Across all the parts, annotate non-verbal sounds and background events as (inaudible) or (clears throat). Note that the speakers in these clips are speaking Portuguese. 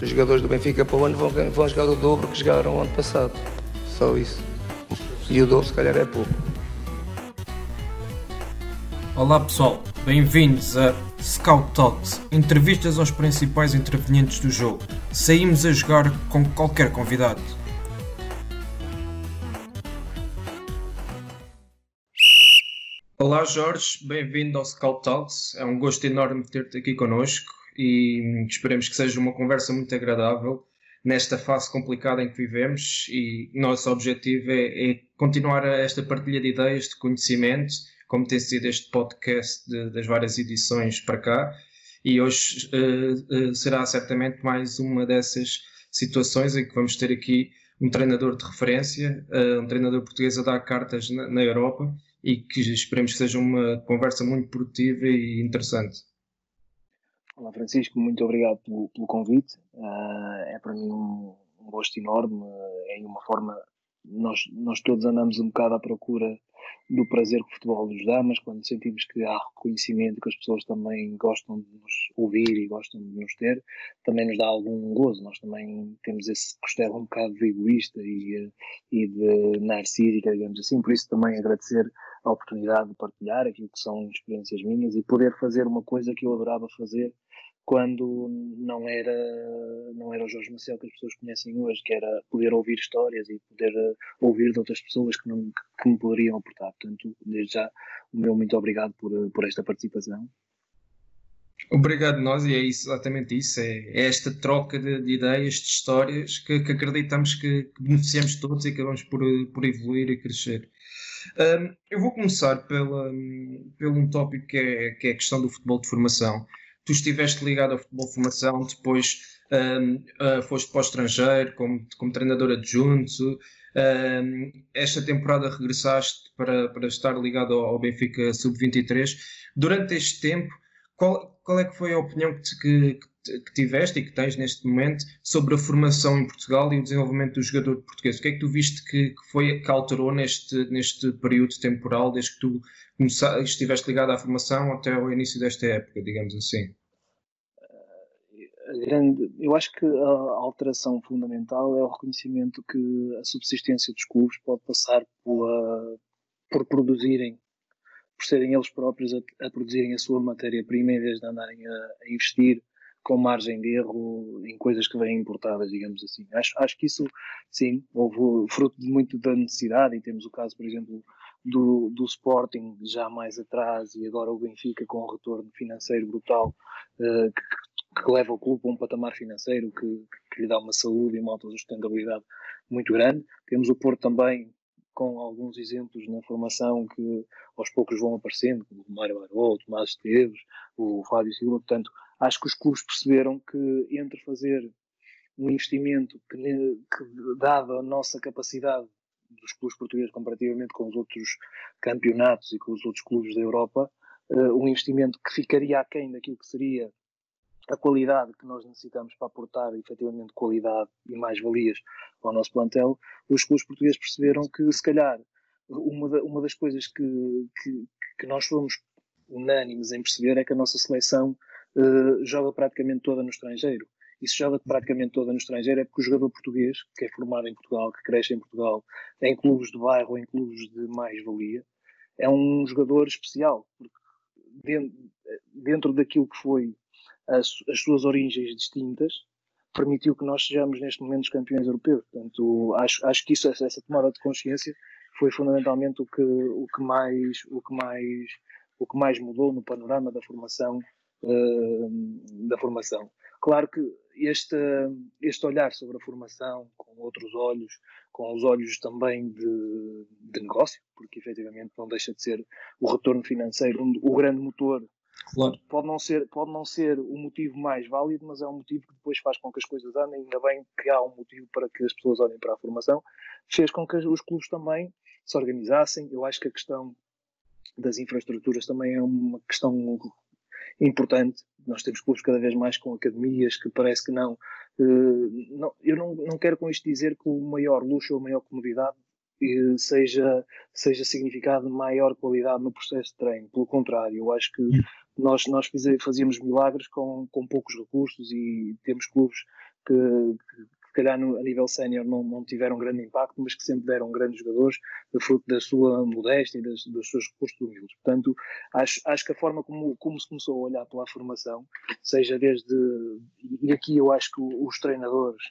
os jogadores do Benfica para o ano vão, vão jogar o dobro que jogaram o ano passado. Só isso. E o dobro se calhar é pouco. Olá pessoal, bem-vindos a Scout Talks, entrevistas aos principais intervenientes do jogo. Saímos a jogar com qualquer convidado. Olá Jorge, bem-vindo ao Scout Talks. É um gosto enorme ter-te aqui connosco e esperemos que seja uma conversa muito agradável nesta fase complicada em que vivemos e nosso objetivo é, é continuar esta partilha de ideias, de conhecimento como tem sido este podcast de, das várias edições para cá. E hoje uh, uh, será certamente mais uma dessas situações em que vamos ter aqui um treinador de referência, uh, um treinador português a dar cartas na, na, Europa e que esperemos que seja uma conversa muito produtiva e interessante. Olá Francisco, muito obrigado pelo, pelo convite. é para mim um, um gosto enorme, é uma forma nós, nós todos andamos um bocado à procura do prazer que o futebol nos dá, mas quando sentimos que há reconhecimento, que as pessoas também gostam de nos ouvir e gostam de nos ter, também nos dá algum gozo. Nós também temos esse costela um bocado de egoísta e, e de narcísica, digamos assim, por isso também agradecer a oportunidade de partilhar aquilo que são experiências minhas e poder fazer uma coisa que eu adorava fazer quando não era não era o Jorge Maciel que as pessoas conhecem hoje, que era poder ouvir histórias e poder uh, ouvir de outras pessoas que, não, que me poderiam aportar. Portanto, desde já, o meu muito obrigado por, eh, por esta participação. Obrigado nós e é isso, exatamente isso, é, é esta troca de, de, ideias, de histórias que, que acreditamos que, que, beneficiamos todos e que vamos por, por evoluir e crescer. Um, eu vou começar pela, pelo um tópico que é, que é a questão do futebol de formação tu estiveste ligado ao futebol de formação, depois um, uh, ah, foste para o estrangeiro como, como treinador adjunto, um, esta temporada regressaste para, para estar ligado ao, ao Benfica Sub-23. Durante este tempo, qual, qual é que foi a opinião que, que, que, tiveste e que tens neste momento sobre a formação em Portugal e o desenvolvimento do jogador português? O que é que tu viste que, que foi que alterou neste, neste período temporal, desde que tu estiveste ligado à formação até ao início desta época, digamos assim? grande, eu acho que a alteração fundamental é o reconhecimento que a subsistência dos clubes pode passar por, por produzirem, por serem eles próprios a, a produzirem a sua matéria-prima em vez de andarem a, a, investir com margem de erro em coisas que vêm importadas, digamos assim. Acho, acho que isso, sim, houve fruto de muito da necessidade e temos o caso, por exemplo, do, do Sporting já mais atrás e agora o Benfica com um retorno financeiro brutal uh, que, que leva o clube a um patamar financeiro que, que lhe dá uma saúde e uma autossustentabilidade muito grande. Temos o Porto também com alguns exemplos na formação que aos poucos vão aparecendo, como o Mário Barol, o Tomás Esteves, o Fábio Silva. Portanto, acho que os clubes perceberam que entre fazer um investimento que, que dado a nossa capacidade dos clubes portugueses comparativamente com os outros campeonatos e com os outros clubes da Europa, uh, um investimento que ficaria aquém daquilo que seria a qualidade que nós necessitamos para aportar efetivamente qualidade e mais-valias ao nosso plantel, os clubes portugueses perceberam que, se calhar, uma, da, uma das coisas que, que, que, nós fomos unânimes em perceber é que a nossa seleção uh, joga praticamente toda no estrangeiro. E se joga praticamente toda no estrangeiro é porque o jogador português, que é formado em Portugal, que cresce em Portugal, em clubes de bairro em clubes de mais-valia, é um jogador especial, porque dentro, dentro daquilo que foi as, as suas origens distintas, permitiu que nós sejamos neste momento os campeões europeus. Portanto, acho, acho que isso, essa tomada de consciência foi fundamentalmente o que, o que mais, o que mais, o que mais mudou no panorama da formação, da formação. Claro que este, este olhar sobre a formação com outros olhos, com os olhos também de, de negócio, porque efetivamente não deixa de ser o retorno financeiro, o grande motor Claro. Pode não, ser, pode não ser o motivo mais válido, mas é um motivo que depois faz com que as coisas andem. Ainda bem que há um motivo para que as pessoas olhem para a formação. Fez com que os clubes também se organizassem. Eu acho que a questão das infraestruturas também é uma questão importante. Nós temos clubes cada vez mais com academias que parece que não. Uh, não eu não, não quero com isto dizer que o maior luxo ou a maior comodidade uh, seja, seja significado maior qualidade no processo de treino. Pelo contrário, eu acho que nós, nós fazíamos milagres com, com poucos recursos e temos clubes que calhar no, a nível sénior não, não tiveram grande impacto, mas que sempre deram grandes jogadores, fruto da sua modéstia e das, dos seus recursos humildes. Portanto, acho, acho que a forma como, como se começou a olhar pela formação, seja desde. E aqui eu acho que os treinadores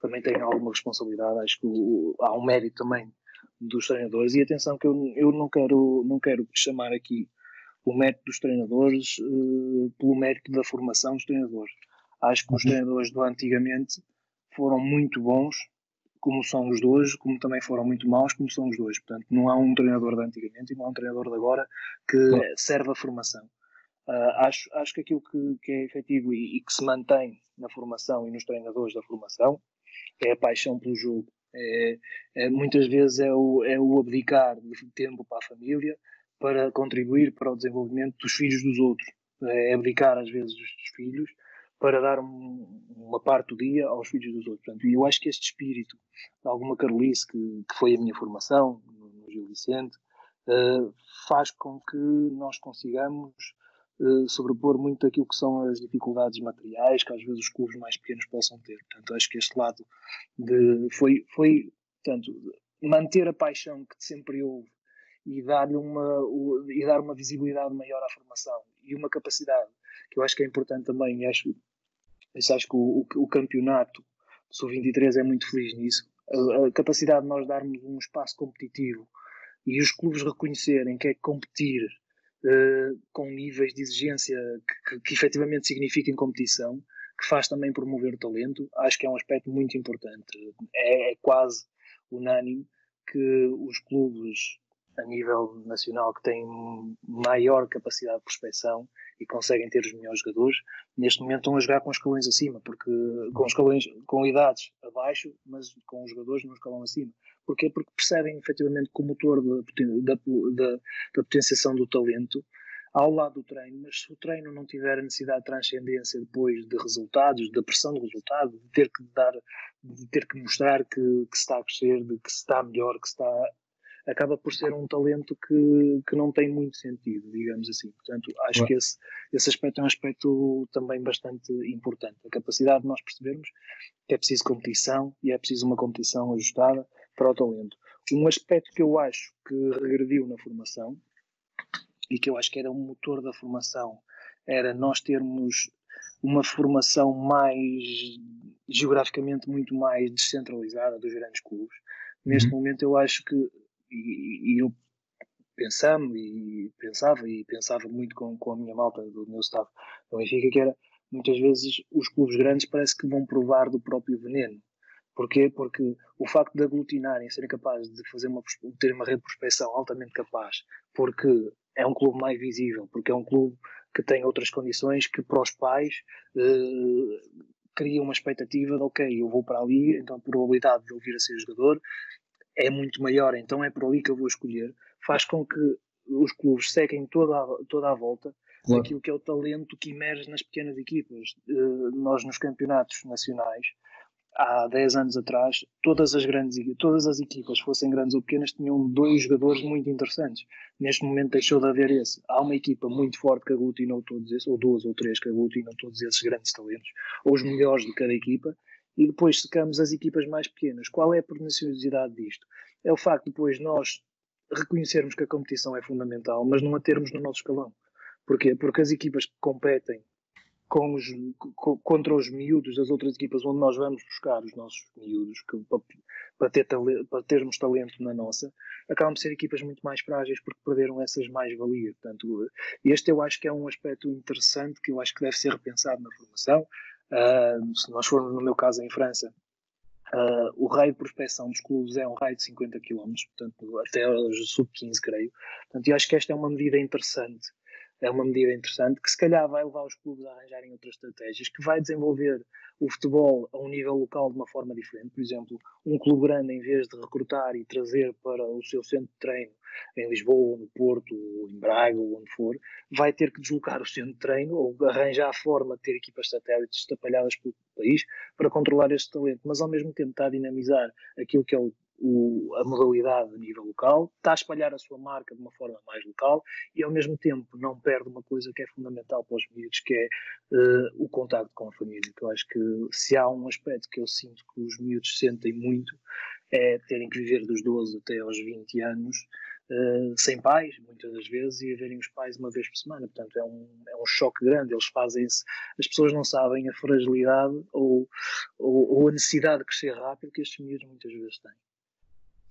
também têm alguma responsabilidade, acho que o, há um mérito também dos treinadores. E atenção, que eu, eu não, quero, não quero chamar aqui o mérito dos treinadores uh, pelo mérito da formação dos treinadores. Acho que os uhum. treinadores do antigamente foram muito bons, como são os hoje, como também foram muito maus, como são os hoje. Portanto, não há um treinador de antigamente e não há um treinador de agora que serve a formação. Uh, acho, acho que aquilo que, que é efetivo e, e, que se mantém na formação e nos treinadores da formação é a paixão pelo jogo. É, é, muitas vezes é o, é o abdicar de tempo para a família para contribuir para o desenvolvimento dos filhos dos outros. É abdicar, às vezes, dos filhos para dar um, uma parte do dia aos filhos dos outros. Portanto, eu acho que este espírito alguma carolice, que, que foi a minha formação no, no Gil Vicente, uh, faz com que nós consigamos uh, sobrepor muito aquilo que são as dificuldades materiais que às vezes os clubes mais pequenos possam ter. Portanto, acho que este lado de, foi, foi portanto, manter a paixão que sempre houve e dar-lhe uma, e dar uma visibilidade maior à formação e uma capacidade que eu acho que é importante também, acho mas acho que o, o, o campeonato sub-23 é muito feliz nisso. A, a, capacidade de nós darmos um espaço competitivo e os clubes reconhecerem que é competir uh, com níveis de exigência que, que, que efetivamente signifiquem competição, que faz também promover o talento, acho que é um aspecto muito importante. É, é quase unânime que os clubes a nível nacional que têm maior capacidade de prospecção e conseguem ter os melhores jogadores, neste momento estão a jogar com escalões acima, porque com escalões com idades abaixo, mas com os jogadores no escalão acima. Porquê? Porque percebem efetivamente que o motor da, da, da potenciação do talento ao lado do treino, mas se o treino não tiver a necessidade de transcendência depois de resultados, da pressão do resultado, de ter que dar, de ter que mostrar que, que se está a crescer, de que se está melhor, que se está acaba por ser um talento que, que não tem muito sentido, digamos assim. Portanto, acho que esse, esse aspecto é um aspecto também bastante importante. A capacidade de nós percebermos que é preciso competição e é preciso uma competição ajustada para o talento. Um aspecto que eu acho que regrediu na formação e que eu acho que era o motor da formação era nós termos uma formação mais geograficamente muito mais descentralizada dos grandes clubes. Neste uhum. momento eu acho que e, e eu pensando e pensava e pensava muito com, com a minha malta do meu staff do Benfica que era muitas vezes os clubes grandes parece que vão provar do próprio veneno Porquê? Porque o facto de aglutinarem, serem capazes de fazer uma, ter uma rede de prospecção altamente capaz, porque é um clube mais visível, porque é um clube que tem outras condições que para os pais eh, cria uma expectativa de ok, eu vou para ali, então a probabilidade de eu vir a ser jogador é muito maior, então é por ali que eu vou escolher, faz com que os clubes sequem toda a, toda a volta claro. aquilo que é o talento que emerge nas pequenas equipas. Uh, nós nos campeonatos nacionais, há 10 anos atrás, todas as grandes todas as equipas, fossem grandes ou pequenas, tinham dois jogadores muito interessantes. Neste momento deixou de haver esse. Há uma equipa muito forte que aglutinou todos esses, ou duas ou três que aglutinam todos esses grandes talentos, ou os melhores de cada equipa, e depois secamos as equipas mais pequenas. Qual é a perniciosidade disto? É o facto de depois nós reconhecermos que a competição é fundamental, mas não a termos no nosso escalão. Porquê? Porque as equipas que competem com os, com, contra os miúdos das outras equipas onde nós vamos buscar os nossos miúdos que, para, para, ter, para termos talento na nossa, acabam de ser equipas muito mais frágeis porque perderam essas mais-valias. Portanto, este eu acho que é um aspecto interessante que eu acho que deve ser repensado na formação. Uh, se nós formos, no meu caso, em França, uh, o raio de prospecção dos clubes é um raio de 50 km, portanto, até os sub-15, creio. Portanto, eu acho que esta é uma medida interessante é uma medida interessante que se calhar vai levar os clubes a arranjarem outras estratégias, que vai desenvolver o futebol a um nível local de uma forma diferente. Por exemplo, um clube grande, em vez de recrutar e trazer para o seu centro de treino em Lisboa, ou no Porto, ou em Braga, ou onde for, vai ter que deslocar o centro de treino ou arranjar a forma de ter equipas satélites espalhadas pelo país para controlar este talento, mas ao mesmo tempo está a dinamizar aquilo que é o o, a modalidade a nível local, está a espalhar a sua marca de uma forma mais local e ao mesmo tempo não perde uma coisa que é fundamental para os miúdos, que é uh, o contacto com a família. Que eu acho que se há um aspecto que eu sinto que os miúdos sentem muito é terem que viver dos 12 até aos 20 anos uh, sem pais, muitas das vezes, e verem os pais uma vez por semana. Portanto, é um, é um choque grande. Eles fazem-se, as pessoas não sabem a fragilidade ou, ou, ou a necessidade de crescer rápido que estes miúdos muitas vezes têm.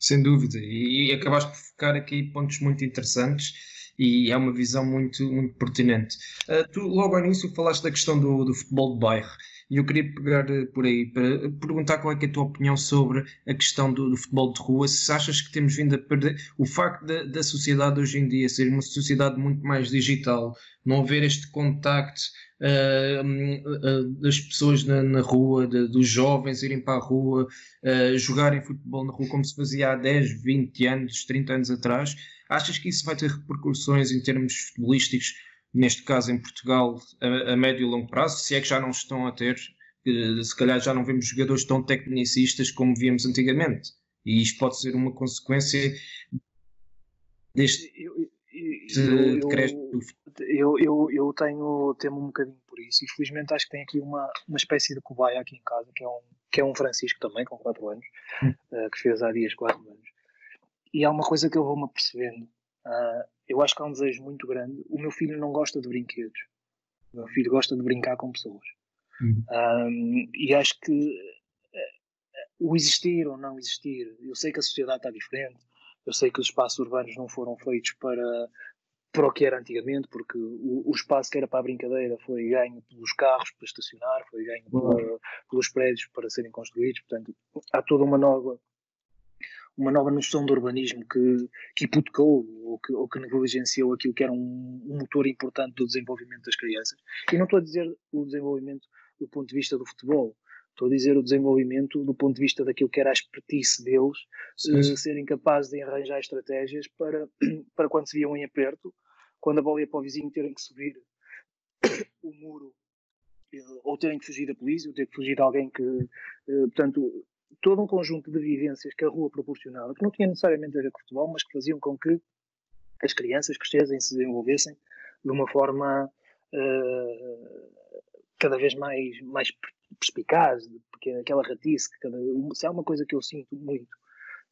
Sem dúvida, e, acabaste por focar aqui pontos muito interessantes e é uma visão muito, muito pertinente. Uh, tu, logo ao início, falaste da questão do, do futebol de bairro e eu queria pegar eh, por aí para perguntar qual é, é a tua opinião sobre a questão do, do, futebol de rua. Se achas que temos vindo a perder o facto da, da sociedade hoje em dia ser uma sociedade muito mais digital, não haver este contacto das pessoas na, na rua, de, dos jovens irem para a rua, jogarem futebol na rua como se fazia há 10, 20 anos, 30 anos atrás. Achas que isso vai ter repercussões em termos futebolísticos neste caso em Portugal, a, a, médio e longo prazo, se é que já não estão a ter, se calhar já não vemos jogadores tão tecnicistas como víamos antigamente. E isto pode ser uma consequência deste decréscimo. Eu, eu, eu tenho temo um bocadinho por isso. Infelizmente acho que tem aqui uma, uma espécie de cobaia aqui em casa, que é um, que é um Francisco também, com 4 anos, hum. uh, que fez há dias 4 anos. E há uma coisa que eu vou-me apercebendo. Uh, eu acho que há um desejo muito grande. O meu filho não gosta de brinquedos. O meu filho gosta de brincar com pessoas. Um, e acho que uh, o existir ou não existir, eu sei que a sociedade está diferente, eu sei que os espaços urbanos não foram feitos para, para o que era antigamente, porque o, o, espaço que era para a brincadeira foi ganho pelos carros para estacionar, foi ganho uhum. pelos prédios para serem construídos, portanto há toda uma nova uma nova noção de urbanismo que, que hipotecou ou que, ou que negligenciou aquilo que era um, um, motor importante do desenvolvimento das crianças. E não estou a dizer o desenvolvimento do ponto de vista do futebol, estou a dizer o desenvolvimento do ponto de vista daquilo que era a expertise deles, uh, serem capazes de arranjar estratégias para, (clears throat) para quando se viam em aperto, quando a bola ia para o vizinho terem que subir (coughs) o muro eh, ou terem que fugir da polícia, ou ter que fugir de alguém que, uh, portanto, todo um conjunto de vivências que a rua proporcionava, que não tinha necessariamente a ver com futebol, mas que faziam com que as crianças crescessem e se desenvolvessem de uma forma uh, cada vez mais, mais perspicaz, porque aquela ratice, que cada, se há uma coisa que eu sinto muito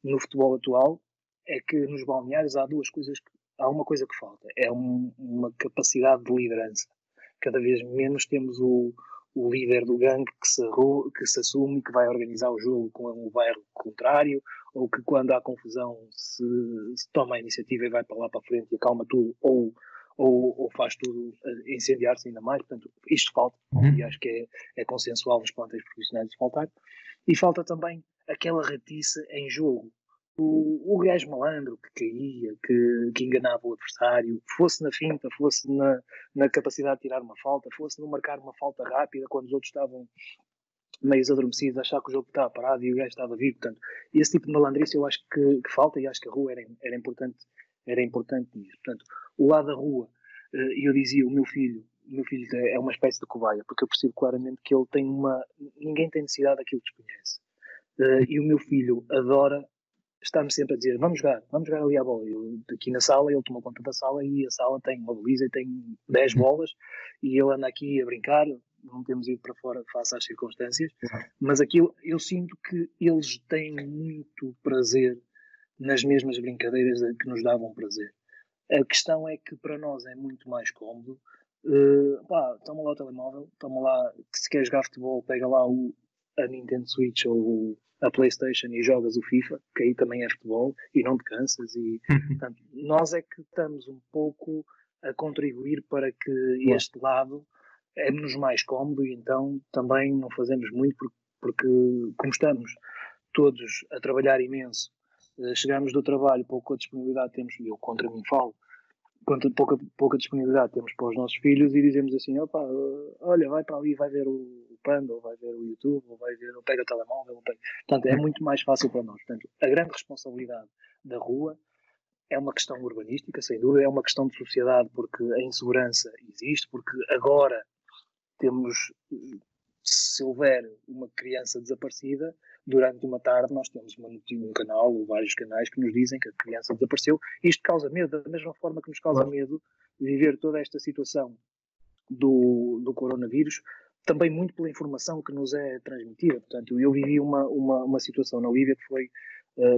no futebol atual, é que nos balneários há duas coisas, que, há uma coisa que falta, é um, uma capacidade de liderança. Cada vez menos temos o, o líder do gangue que se, que se assume que vai organizar o jogo com o bairro contrário, ou que quando há confusão se, se, toma a iniciativa e vai para lá para frente e acalma tudo, ou, ou, ou faz tudo incendiar-se ainda mais. Portanto, isto falta, uhum. e acho que é, é consensual nos plantéis profissionais de faltar. E falta também aquela ratice em jogo o, o gajo malandro que caía, que, que enganava o adversário, fosse na finta, fosse na, na capacidade de tirar uma falta, fosse no marcar uma falta rápida quando os outros estavam meio adormecidos, achar que o jogo estava parado e o gajo estava vivo. Portanto, esse tipo de malandrice eu acho que, que falta e acho que a rua era, era importante era importante nisso. Portanto, o lado da rua, eh, e eu dizia, o meu filho, o meu filho é uma espécie de cobaia, porque eu percebo claramente que ele tem uma. Ninguém tem necessidade daquilo que desconhece. Eh, e o meu filho adora está-me sempre a dizer, vamos jogar, vamos jogar ali a bola. Eu, aqui na sala, ele tomou conta da sala e a sala tem uma baliza e tem 10 uhum. bolas e ele anda aqui a brincar, não temos ido para fora face às circunstâncias, mas aquilo, eu sinto que eles têm muito prazer nas mesmas brincadeiras que nos davam prazer. A questão é que para nós é muito mais cômodo. Uh, pá, toma lá o telemóvel, toma lá, se quer jogar futebol, pega lá o, a Nintendo Switch ou a PlayStation e jogas o FIFA, que aí também é futebol e não te cansas. E, (laughs) portanto, nós é que estamos um pouco a contribuir para que este lado é-nos mais cómodo e então também não fazemos muito porque, porque como estamos todos a trabalhar imenso, chegamos do trabalho, pouco a disponibilidade temos, eu contra mim falo, quanto pouca, pouca disponibilidade temos para os nossos filhos e dizemos assim, opa, olha, vai para ali, vai ver o Panda, ou vai ver o YouTube, ou vai ver, ou pega o telemóvel, ou pega... portanto é muito mais fácil para nós. Portanto, a grande responsabilidade da rua é uma questão urbanística, sem dúvida, é uma questão de sociedade, porque a insegurança existe, porque agora temos, se houver uma criança desaparecida, durante uma tarde nós temos uma, um canal ou vários canais que nos dizem que a criança desapareceu. Isto causa medo, da mesma forma que nos causa medo viver toda esta situação do, do coronavírus, também muito pela informação que nos é transmitida. Portanto, eu vivi uma, uma, uma situação na Líbia que foi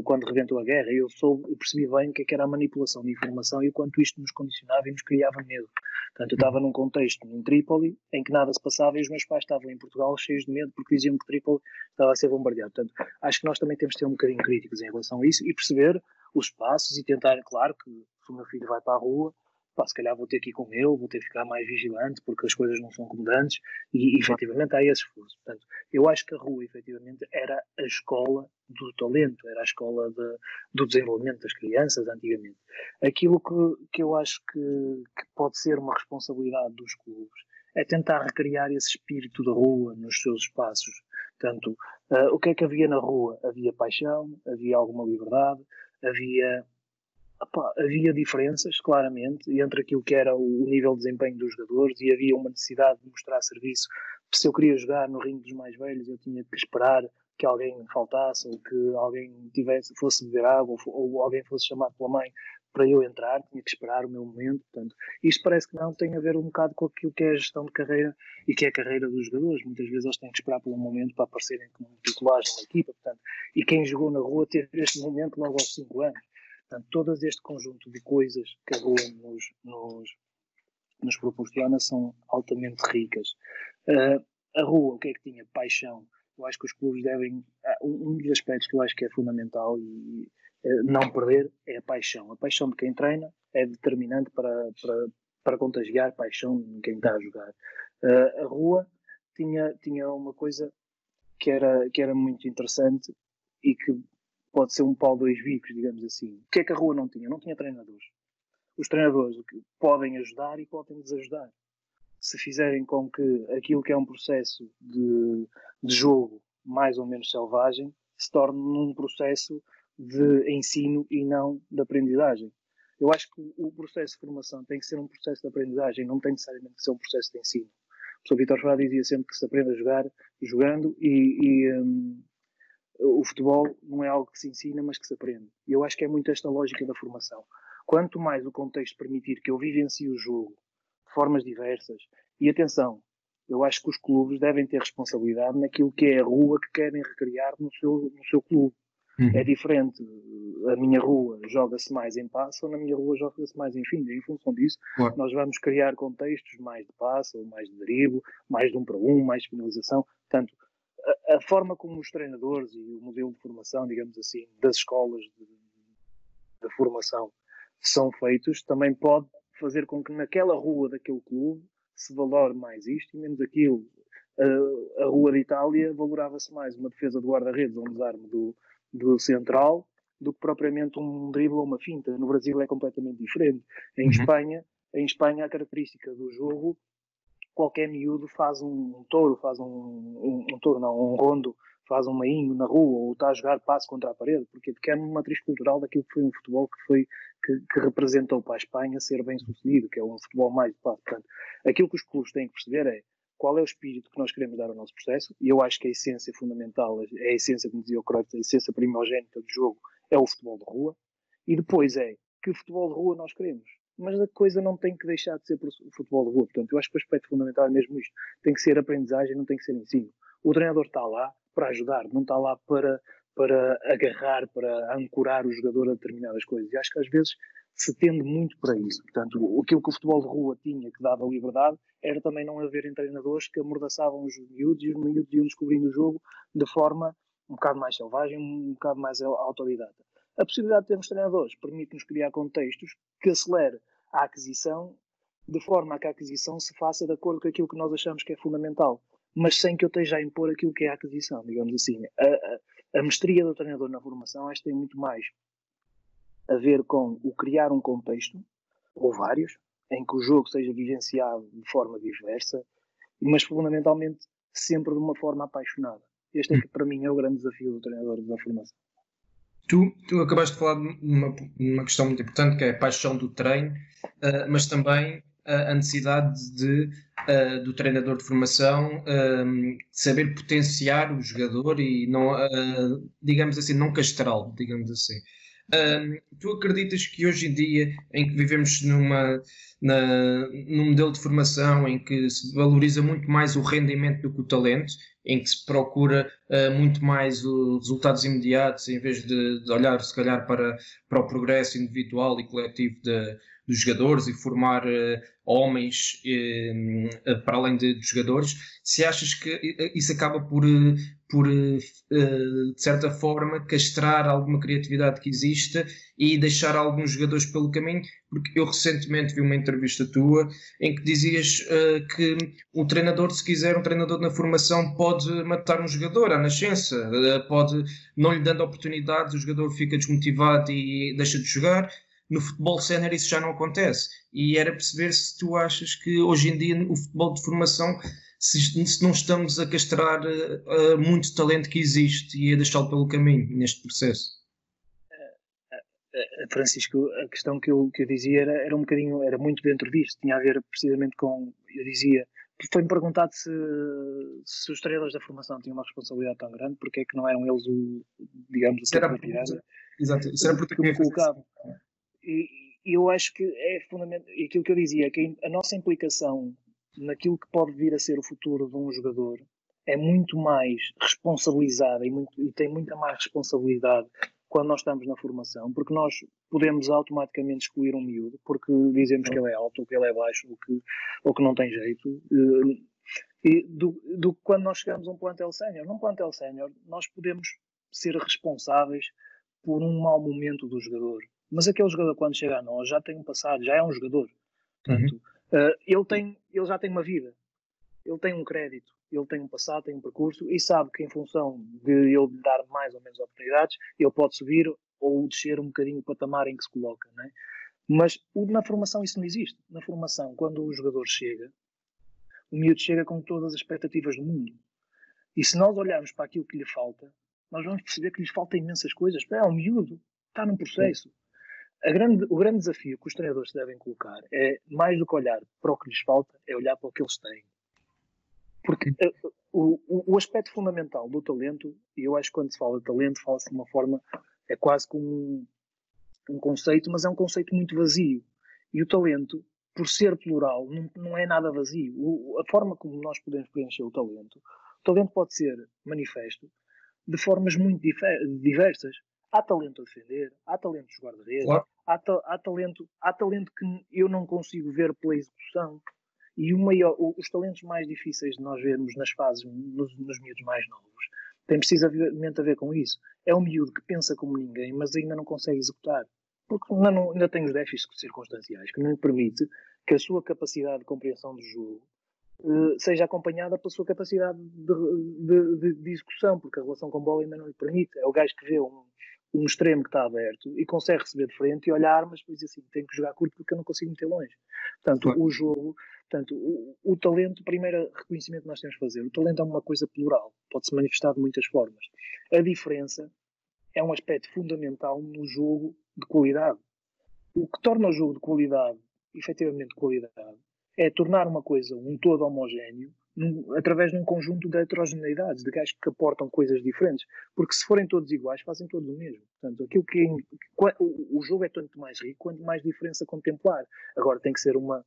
quando reventou a guerra, eu, soube, percebi bem o é que era a manipulação de informação e o quanto isto nos condicionava e nos criava medo. Portanto, eu estava num contexto em Trípoli em que nada se passava e os meus pais estavam em Portugal cheios de medo porque diziam que Trípoli estava a ser bombardeado. Portanto, acho que nós também temos de ser um bocadinho críticos em relação a isso e perceber os passos e tentar, claro, que se o meu filho vai para a rua, pá, se calhar vou ter que ir com ele, vou ter que ficar mais vigilante porque as coisas não são comodantes e, e efetivamente há esse esforço. Portanto, eu acho que a rua efetivamente era a escola do talento, era a escola de, do desenvolvimento das crianças antigamente. Aquilo que, que eu acho que, que pode ser uma responsabilidade dos clubes é tentar recriar esse espírito da rua nos seus espaços. Portanto, uh, o que é que havia na rua? Havia paixão, havia alguma liberdade, havia havia diferenças, claramente, entre aquilo que era o nível de desempenho dos jogadores e havia uma necessidade de mostrar serviço. Se eu queria jogar no ringue dos mais velhos, eu tinha que esperar que alguém faltasse ou que alguém tivesse, fosse beber água ou, ou alguém fosse chamado pela mãe para eu entrar, tinha que esperar o meu momento. Portanto, isto parece que não tem a ver um bocado com aquilo que é a gestão de carreira e que é a carreira dos jogadores. Muitas vezes eles têm que esperar pelo momento para aparecerem como titulares na equipa. Portanto, e quem jogou na rua teve este momento logo aos 5 anos. Portanto, todo este conjunto de coisas que a rua nos, nos, nos proporciona são altamente ricas. Uh, a rua, o que é que tinha? Paixão. Eu acho que os clubes devem. Um dos aspectos que eu acho que é fundamental e uh, não perder é a paixão. A paixão de quem treina é determinante para, para, para contagiar paixão em quem está a jogar. Uh, a rua tinha, tinha uma coisa que era, que era muito interessante e que pode ser um pau dois bicos, digamos assim. O que é que a rua não tinha? Não tinha treinadores. Os treinadores podem ajudar e podem desajudar. Se fizerem com que aquilo que é um processo de, de jogo mais ou menos selvagem se torne num processo de ensino e não de aprendizagem. Eu acho que o processo de formação tem que ser um processo de aprendizagem, não tem necessariamente que ser um processo de ensino. O professor Vitor Ferrari dizia sempre que se aprende a jogar jogando e, e, um, o futebol não é algo que se ensina, mas que se aprende. E eu acho que é muito esta lógica da formação. Quanto mais o contexto permitir que eu vivencie o jogo de formas diversas, e atenção, eu acho que os clubes devem ter responsabilidade naquilo que é a rua que querem recriar no seu, no seu clube. Uhum. É diferente. A minha rua joga-se mais em passo ou na minha rua joga-se mais em fim. Em função disso, claro. nós vamos criar contextos mais de passo, ou mais de drible, mais de um para um, mais de finalização. Portanto, a, a, forma como os treinadores e o modelo de formação, digamos assim, das escolas de, de formação são feitos, também pode fazer com que naquela rua daquele clube se valore mais isto e menos aquilo. A, a rua de Itália valorava-se mais uma defesa de guarda-redes ou um desarme do, do central do que propriamente um drible ou uma finta. No Brasil é completamente diferente. Em uhum. Espanha, em Espanha a característica do jogo qualquer miúdo faz um, um touro, faz um, um, um, touro, não, um rondo, faz um mainho na rua ou está a jogar passo contra a parede, porque, é uma matriz cultural daquilo que foi um futebol que foi que, que representou para a Espanha ser bem sucedido, que é um futebol mais de passo. Portanto, aquilo que os clubes têm que perceber é qual é o espírito que nós queremos dar ao nosso processo, e eu acho que a essência fundamental, é a essência, como dizia o Cruyff, a essência primogénita do jogo é o futebol de rua, e depois é que futebol de rua nós queremos mas a coisa não tem que deixar de ser futebol de rua. Portanto, eu acho que o aspecto fundamental é mesmo isto. Tem que ser aprendizagem, não tem que ser ensino. O treinador está lá para ajudar, não está lá para, para agarrar, para ancorar o jogador a determinadas coisas. E acho que às vezes se tende muito para isso. Portanto, aquilo que o futebol de rua tinha, que dava liberdade, era também não haverem treinadores que amordaçavam os miúdos e os miúdos iam descobrindo o jogo de forma um bocado mais selvagem, um bocado mais autodidata. A possibilidade de termos treinadores permite-nos criar contextos que acelere a aquisição de forma a que a aquisição se faça de acordo com aquilo que nós achamos que é fundamental, mas sem que eu esteja a impor aquilo que é a aquisição, digamos assim. A, a, a mestria do treinador na formação, esta tem muito mais a ver com o criar um contexto ou vários, em que o jogo seja vivenciado de forma diversa, mas fundamentalmente sempre de uma forma apaixonada. Este é que para mim é o grande desafio do treinador da formação. Tu, tu acabaste de falar de uma, uma questão muito importante que é a paixão do treino, uh, mas também a necessidade de, uh, do treinador de formação uh, saber potenciar o jogador e não, uh, digamos assim, não castrá-lo, digamos assim. Tu acreditas que hoje em dia, em que vivemos numa, na, num modelo de formação em que se valoriza muito mais o rendimento do que o talento, em que se procura muito mais os resultados imediatos em vez de, de, olhar, se calhar, para, para o progresso individual e coletivo de, dos jogadores e formar uh, homens uh, para além de, de, jogadores, se achas que isso acaba por, por de certa forma, castrar alguma criatividade que exista e deixar alguns jogadores pelo caminho, porque eu recentemente vi uma entrevista tua em que dizias que o treinador, se quiser, um treinador na formação pode matar um jogador à nascença, pode, não lhe dando oportunidades, o jogador fica desmotivado e deixa de jogar no futebol sénior isso já não acontece. E era perceber se tu achas que hoje em dia o futebol de formação, se, se não estamos a castrar uh, muito talento que existe e a deixá-lo pelo caminho neste processo. Uh, Francisco, a questão que eu, que eu dizia era, era um bocadinho, era muito dentro disto, tinha a ver precisamente com, eu dizia, foi-me perguntado se, se os treinadores da formação tinham uma responsabilidade tão grande, porque é que não eram eles o, digamos, o era pirâmide. Exato, isso era porque me colocavam. E, eu acho que é fundamental, aquilo que eu dizia, que a nossa implicação naquilo que pode vir a ser o futuro de um jogador é muito mais responsabilizada e, muito, e tem muita mais responsabilidade quando nós estamos na formação, porque nós podemos automaticamente excluir um miúdo, porque dizemos que ele é alto, ou que ele é baixo, ou que, ou que não tem jeito, eh, e do, que quando nós chegamos a um plantel sénior. Num plantel sénior, nós podemos ser responsáveis por um mau momento do jogador, mas aquele jogador, quando chega a nós, já tem um passado, já é um jogador. Portanto, uhum. Uh, ele, tem, ele já tem uma vida, ele tem um crédito, ele tem um passado, tem um percurso e sabe que, em função de ele lhe dar mais ou menos oportunidades, ele pode subir ou descer um bocadinho o patamar em que se coloca. Não é? Mas na formação isso não existe. Na formação, quando o jogador chega, o miúdo chega com todas as expectativas do mundo. E se nós olharmos para aquilo que lhe falta, nós vamos perceber que lhe falta imensas coisas. É um miúdo, está num processo grande, o grande desafio que os treinadores devem colocar é, mais do que olhar para o que lhes falta, é olhar para o que eles têm. Porque uh, o, o, aspecto fundamental do talento, e eu acho que quando se fala de talento, fala-se de uma forma, é quase como um, um, conceito, mas é um conceito muito vazio. E o talento, por ser plural, não, não é nada vazio. O, a forma como nós podemos preencher o talento, o talento pode ser manifesto de formas muito diversas. Há talento a defender, há talento de guarda-redes, claro. há, ta há, talento, há talento que eu não consigo ver pela execução. E o maior, os talentos mais difíceis de nós vermos nas fases, nos, nos miúdos mais novos, tem precisamente a ver com isso. É um miúdo que pensa como ninguém, mas ainda não consegue executar. Porque ainda, não, ainda tem os déficits circunstanciais, que não lhe permite que a sua capacidade de compreensão do jogo uh, seja acompanhada pela sua capacidade de, de, de, de, execução, porque a relação com bola ainda não lhe permite. É o gajo que vê um, um extremo que está aberto e consegue receber de frente e olhar, mas depois assim, tenho que jogar curto porque eu não consigo meter longe. Portanto, claro. o jogo, portanto, o, o talento, primeiro reconhecimento que nós temos que fazer, o talento é uma coisa plural, pode-se manifestar de muitas formas. A diferença é um aspecto fundamental no jogo de qualidade. O que torna o jogo de qualidade, efetivamente de qualidade, é tornar uma coisa um todo homogéneo num, através de um conjunto de heterogeneidades, de gajos que aportam coisas diferentes. Porque se forem todos iguais, fazem todos o mesmo. Portanto, aquilo que é, o, jogo é tanto mais rico quanto mais diferença contemplar. Agora tem que ser uma,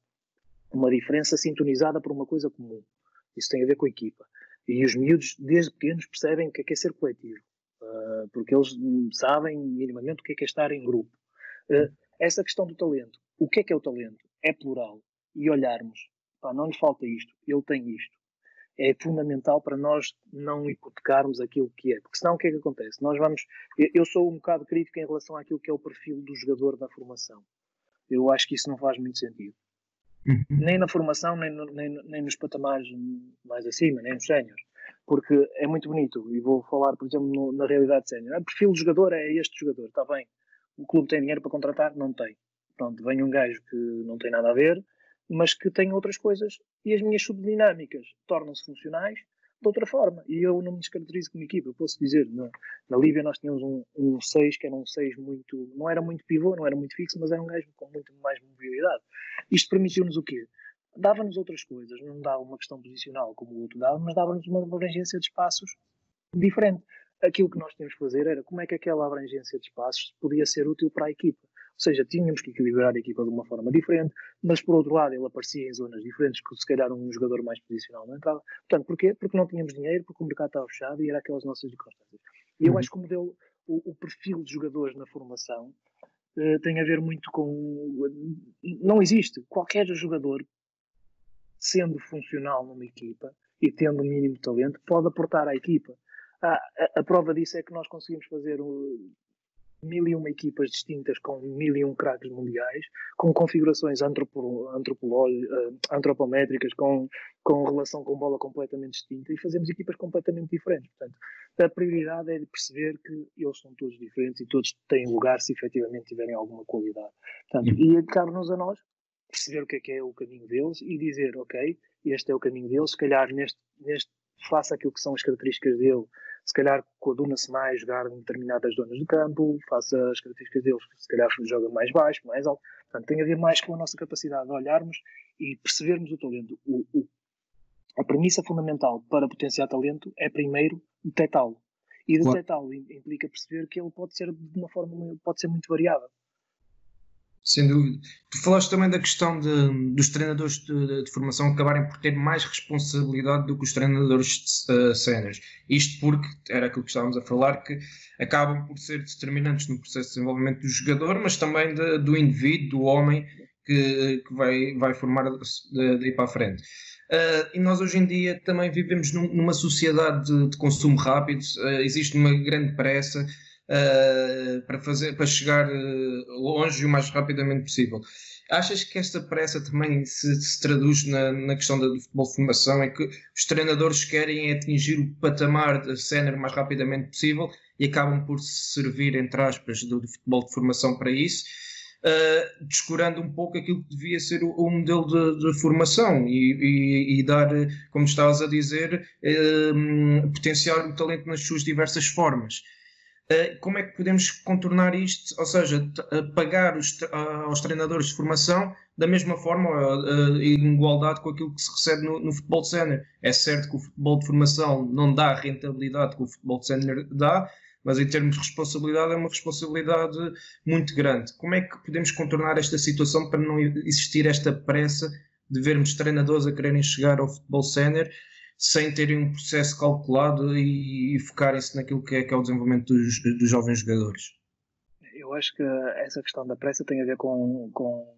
uma diferença sintonizada por uma coisa comum. Isso tem a ver com a equipa. E os miúdos, desde pequenos, percebem o que é, que é ser coletivo. Uh, porque eles sabem minimamente o que é, que é estar em grupo. Uh, essa questão do talento. O que é que é o talento? É plural. E olharmos pá, não lhe falta isto, ele tem isto. É fundamental para nós não hipotecarmos aquilo que é, porque senão o que é que acontece? Nós vamos. Eu sou um bocado crítico em relação àquilo que é o perfil do jogador da formação. Eu acho que isso não faz muito sentido. Uhum. Nem na formação, nem, no, nem, nem, nos patamares mais acima, nem nos séniores. Porque é muito bonito, e vou falar, por exemplo, no, na realidade sénior. O perfil do jogador é este jogador, está bem. O clube tem dinheiro para contratar? Não tem. pronto, vem um gajo que não tem nada a ver, mas que tem outras coisas e as minhas subdinâmicas tornam-se funcionais de outra forma. E eu não me descaracterizo como equipa. Eu posso dizer, na, na Líbia nós tínhamos um 6 um que era um 6 muito. Não era muito pivô, não era muito fixo, mas era um gajo com muito mais mobilidade. Isto permitiu-nos o quê? Dava-nos outras coisas, não dava uma questão posicional como o outro dava, mas dava-nos uma abrangência de espaços diferente. Aquilo que nós tínhamos que fazer era como é que aquela abrangência de espaços podia ser útil para a equipa. Ou seja, tínhamos que equilibrar a equipa de uma forma diferente, mas por outro lado ele aparecia em zonas diferentes que se calhar um jogador mais posicional não entrava. Portanto, porquê? Porque não tínhamos dinheiro, porque o mercado estava fechado e era aquelas nossas circunstâncias. E eu uhum. acho que o modelo, o, o, perfil de jogadores na formação uh, tem a ver muito com. Não existe. Qualquer jogador, sendo funcional numa equipa e tendo o um mínimo talento, pode aportar à equipa. Ah, a, a, prova disso é que nós conseguimos fazer mil e uma equipas distintas com mil e um craques mundiais, com configurações antropo, eh, antropométricas, com, com relação com bola completamente distinta e fazemos equipas completamente diferentes. Portanto, a prioridade é de perceber que eles são todos diferentes e todos têm lugar se efetivamente tiverem alguma qualidade. Portanto, e cabe-nos a nós perceber o que é que é o caminho deles e dizer, ok, este é o caminho deles, se calhar neste, neste faça aquilo que são as características dele, se calhar coaduna-se mais jogar em determinadas zonas do campo, faça as características deles, se calhar joga mais baixo, mais alto. Portanto, tem a ver mais com a nossa capacidade de olharmos e percebermos o talento. O, o, a premissa fundamental para potenciar talento é primeiro detectá-lo. E detectá-lo implica perceber que ele pode ser de uma forma, pode ser muito variável. Sem dúvida. Tu falaste também da questão de, dos treinadores de, de, formação acabarem por ter mais responsabilidade do que os treinadores uh, séniores. Isto porque, era aquilo que estávamos a falar, que acabam por ser determinantes no processo de desenvolvimento do jogador, mas também de, do indivíduo, do homem que, que vai, vai formar daí para a frente. Uh, e nós hoje em dia também vivemos num, numa sociedade de, de consumo rápido, uh, existe uma grande pressa, uh, para, fazer, para chegar uh, longe o mais rapidamente possível. Achas que esta pressa também se, se traduz na, na, questão do futebol de formação, em que os treinadores querem atingir o patamar da cena o mais rapidamente possível e acabam por servir, entre aspas, do, do futebol de formação para isso? Uh, descurando um pouco aquilo que devia ser o, o modelo de, de formação e, e, e, dar, como estavas a dizer, uh, potenciar o talento nas suas diversas formas. Eh, como é que podemos contornar isto? Ou seja, eh, pagar os, aos treinadores de formação da mesma forma eh, e em igualdade com aquilo que se recebe no, no futebol de sénior. É certo que o futebol de formação não dá a rentabilidade que o futebol de sénior dá, mas em termos de responsabilidade é uma responsabilidade muito grande. Como é que podemos contornar esta situação para não existir esta pressa de vermos treinadores a quererem chegar ao futebol sénior sem terem um processo calculado e, e focarem-se naquilo que é, que é, o desenvolvimento dos, dos jovens jogadores? Eu acho que essa questão da pressa tem a ver com, com,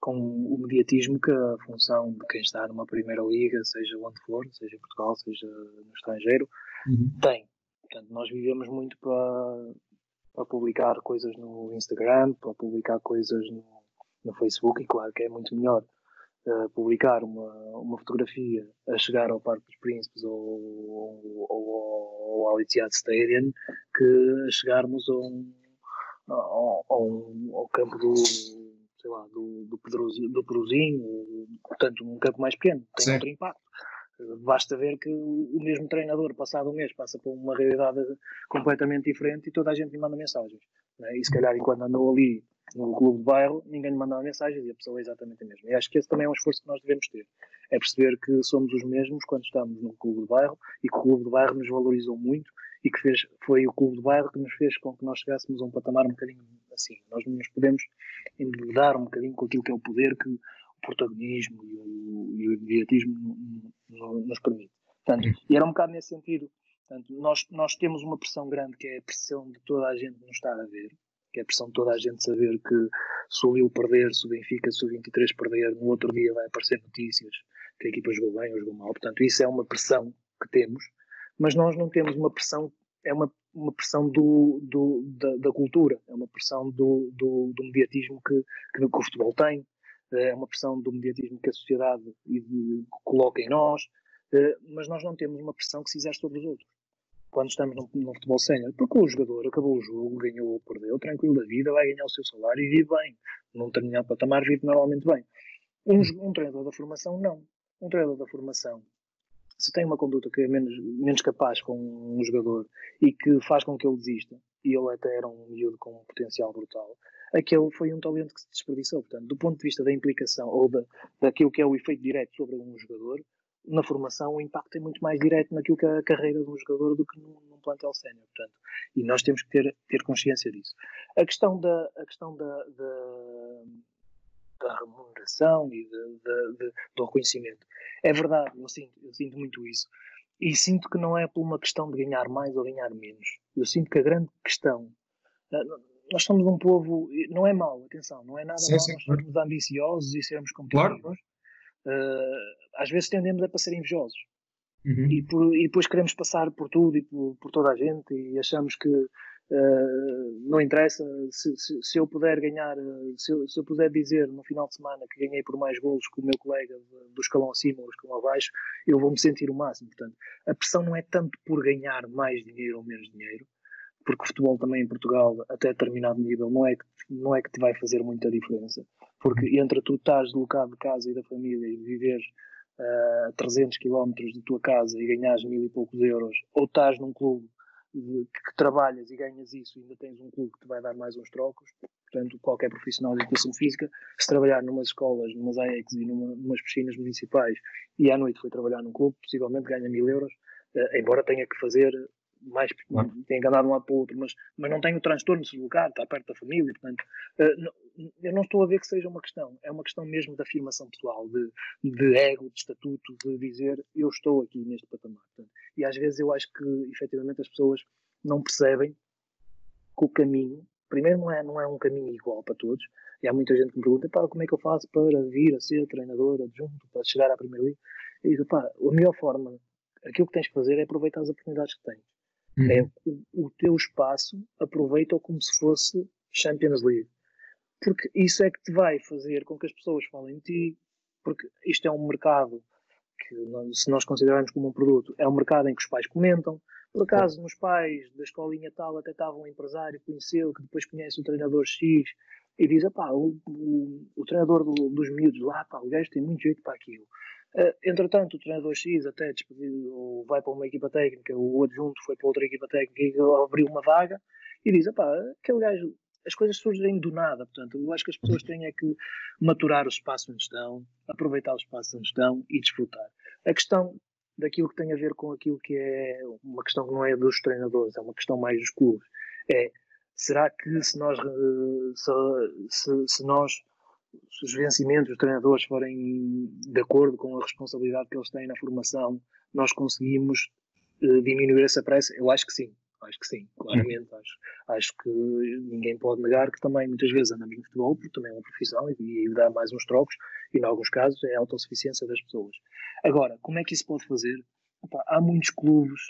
com o mediatismo que a função de quem está numa primeira liga, seja onde for, seja em Portugal, seja no estrangeiro, uhum. tem. Portanto, nós vivemos muito para, para publicar coisas no Instagram, para publicar coisas no, no Facebook, e claro que é muito melhor uh, publicar uma, uma fotografia a chegar ao Parque dos Príncipes ou, ou, ou, ao Etihad Stadium que a chegarmos a um, ao, ao, ao campo do sei lá, do, do, Pedrozinho, do portanto um campo mais pequeno, tem Sim. outro impacto. Basta ver que o mesmo treinador, passado um mês, passa por uma realidade completamente diferente e toda a gente lhe manda mensagens. Né? E se calhar, enquanto andou ali no clube de bairro, ninguém lhe mandava mensagens e a pessoa é exatamente a mesma. E acho que esse também é um esforço que nós devemos ter. É perceber que somos os mesmos quando estamos no clube de bairro e que o clube de bairro nos valorizou muito e que fez, foi o clube de bairro que nos fez com que nós chegássemos a um patamar um bocadinho assim. Nós nos podemos enredar um bocadinho com aquilo que é o poder que o protagonismo e o, e o imediatismo nos permite. Portanto, e era um bocado nesse sentido. Portanto, nós, nós temos uma pressão grande que é a pressão de toda a gente nos estar a ver que é a pressão de toda a gente saber que se o Lille perder, se o Benfica, se o 23 perder, no outro dia vai aparecer notícias que a equipa jogou bem ou jogou mal. Portanto, isso é uma pressão que temos, mas nós não temos uma pressão, é uma, uma pressão do, do da, da, cultura, é uma pressão do, do, do mediatismo que, que, que, o futebol tem, é uma pressão do mediatismo que a sociedade coloca em nós, eh, mas nós não temos uma pressão que se exerce sobre os outros. Quando estamos no, no futebol sénior, porque o jogador acabou o jogo, ganhou ou perdeu, tranquilo da vida, vai ganhar o seu salário e vive bem. Num determinado patamar vive normalmente bem. Um, um treinador da formação, não. Um treinador da formação, se tem uma conduta que é menos, menos capaz com um jogador e que faz com que ele desista, e ele até era um miúdo com um potencial brutal, aquele foi um talento que se desperdiçou. Portanto, do ponto de vista da implicação ou da, daquilo que é o efeito direto sobre um jogador, na formação o impacto é muito mais direto naquilo que é a carreira de um jogador do que num, num plantel sénior, portanto, e nós temos que ter, ter consciência disso. A questão da, a questão da, da, da remuneração e de, de, de, do reconhecimento, é verdade, eu sinto, eu sinto muito isso, e sinto que não é por uma questão de ganhar mais ou ganhar menos, eu sinto que a grande questão eh, nós somos um povo, não é mau, atenção, não é nada sim, mal sim, nós sermos ambiciosos e sermos competitivos, claro uh, às vezes tendemos a ser invejosos. Uhum. E, por, e, depois queremos passar por tudo e por, por toda a gente e achamos que uh, não interessa se, se, se, eu puder ganhar, se eu, se eu, puder dizer no final de semana que ganhei por mais golos que o meu colega do escalão acima ou do escalão abaixo, eu vou me sentir o máximo. Portanto, a pressão não é tanto por ganhar mais dinheiro ou menos dinheiro, porque o futebol também em Portugal, até determinado nível, não é que, não é que te vai fazer muita diferença. Porque entre tu estás deslocado de casa e da família e viver a uh, 300 km da tua casa e ganhas mil e poucos euros, ou estás num clube de, que, trabalhas e ganhas isso e ainda tens um clube que te vai dar mais uns trocos, portanto, qualquer profissional de educação física, se trabalhar numas escolas, numas AEX e numa, numas piscinas municipais e à noite foi trabalhar num clube, possivelmente ganha mil euros, uh, embora tenha que fazer mais claro. tem que andar de um lado para o outro, mas, mas não tem o transtorno de se deslocar, está perto da família, portanto, uh, eu não estou a ver que seja uma questão, é uma questão mesmo de afirmação pessoal, de, de ego, de estatuto, de dizer eu estou aqui neste patamar. E às vezes eu acho que efetivamente as pessoas não percebem que o caminho, primeiro não é, não é um caminho igual para todos, e há muita gente que me pergunta, pá, como é que eu faço para vir a ser treinador adjunto, para chegar à primeira liga? E digo, pá, a melhor forma, aquilo que tens que fazer é aproveitar as oportunidades que tens Uhum. É o, o, teu espaço, aproveita-o como se fosse Champions League. Porque isso é que te vai fazer com que as pessoas falem de ti, porque isto é um mercado que, se nós considerarmos como um produto, é um mercado em que os pais comentam. Por acaso, nos pais da escolinha tal, até estava um empresário que conheceu, que depois conhece o treinador X, e diz: pá, o, o, o treinador do, dos miúdos lá, pá, o gajo tem muito jeito para aquilo. Uh, entretanto, o treinador X até despediu, ou vai para uma equipa técnica, o adjunto foi para outra equipa técnica e abriu uma vaga e diz: pá, aquele gajo, as coisas surgem do nada. Portanto, eu acho que as pessoas têm é que maturar o espaço onde estão, aproveitar o espaço onde estão e desfrutar. A questão daquilo que tem a ver com aquilo que é uma questão que não é dos treinadores, é uma questão mais dos clubes. É será que se nós, eh, se, se, se nós se os vencimentos dos treinadores forem de acordo com a responsabilidade que eles têm na formação, nós conseguimos uh, diminuir essa pressa? Eu acho que sim. Acho que sim, claramente. Hum. Acho, acho que ninguém pode negar que também muitas vezes andamos no futebol, porque também é uma profissão e, e dá mais uns trocos, e em alguns casos é a autossuficiência das pessoas. Agora, como é que isso pode fazer? Há muitos clubes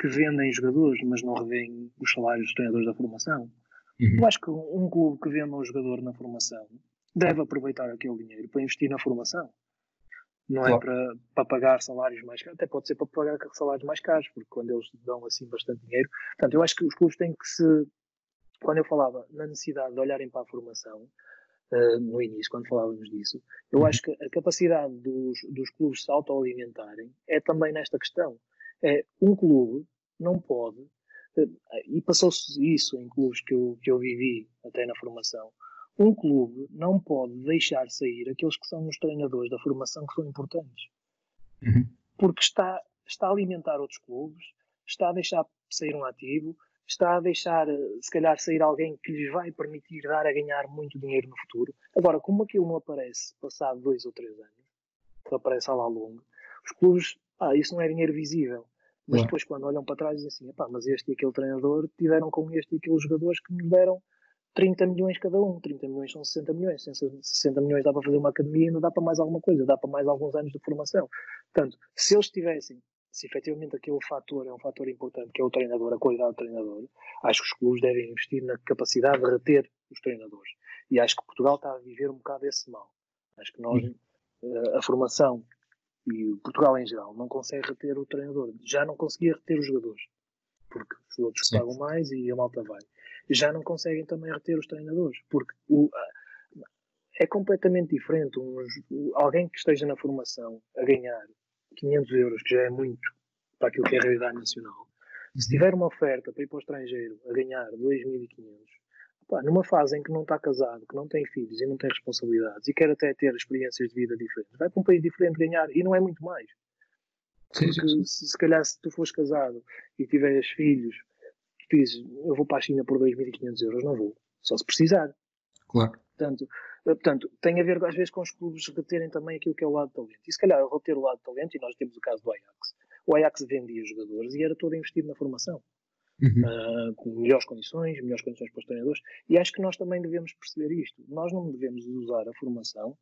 que vendem jogadores, mas não revêem os salários dos treinadores da formação. Uhum. Eu acho que um clube que venda um jogador na formação deve aproveitar aquele dinheiro para investir na formação. Não é claro. é para, para pagar salários mais caros, até pode ser para pagar salários mais caros, porque quando eles dão assim bastante dinheiro. Portanto, eu acho que os clubes têm que se. Quando eu falava na necessidade de olharem para a formação, uh, no início, quando falávamos disso, eu uhum. acho que a capacidade dos, dos clubes se autoalimentarem é também nesta questão. É, um clube não pode, uh, e passou-se isso em clubes que eu, que eu vivi até na formação, um clube não pode deixar sair aqueles que são os treinadores da formação que são importantes. Uhum. Porque está, está a alimentar outros clubes, está a deixar sair um ativo, está a deixar, eh, se calhar, sair alguém que lhes vai permitir dar a ganhar muito dinheiro no futuro. Agora, como aquilo não aparece passado dois ou três anos, que aparece lá longo, os clubes, ah, isso não é dinheiro visível. Mas depois, quando olham para trás, dizem assim: mas este e aquele treinador tiveram com este e aqueles jogadores que nos deram 30 milhões cada um, 30 milhões são 60 milhões, 60 milhões dá para fazer uma academia e ainda dá para mais alguma coisa, dá para mais alguns anos de formação. Portanto, se eles tivessem, se efetivamente aquele fator é um fator importante, que é o treinador, a qualidade do treinador, acho que os clubes devem investir na capacidade de reter os treinadores. E acho que Portugal está a viver um bocado esse mal. Acho que nós, eh, a formação e Portugal em geral, não consegue reter o treinador. Já não conseguia reter os jogadores. os outros que pagam mais e a malta vai. Já não conseguem também reter os treinadores, porque o, é completamente diferente. Alguém que esteja na formação a ganhar 500 euros, que já é muito para aquilo que é a realidade nacional, se tiver uma oferta para ir para o estrangeiro a ganhar 2.500, numa fase em que não está casado, que não tem filhos e não tem responsabilidades e quer até ter experiências de vida diferentes, vai para um país diferente ganhar e não é muito mais. Porque se, se calhar se tu fores casado e tiveres filhos, tu dizes, eu vou para a China por 2.500 euros, não vou. Só se precisar. Claro. Portanto, eh, portanto, tem a ver às vezes com os clubes reterem também aquilo que é o lado de talento. E se calhar reter o lado de talento, e nós temos o caso do Ajax. O Ajax vendia jogadores e era todo investido na formação. Uhum. Uh, com melhores condições, melhores condições para os treinadores. E acho que nós também devemos perceber isto. Nós não devemos usar a formação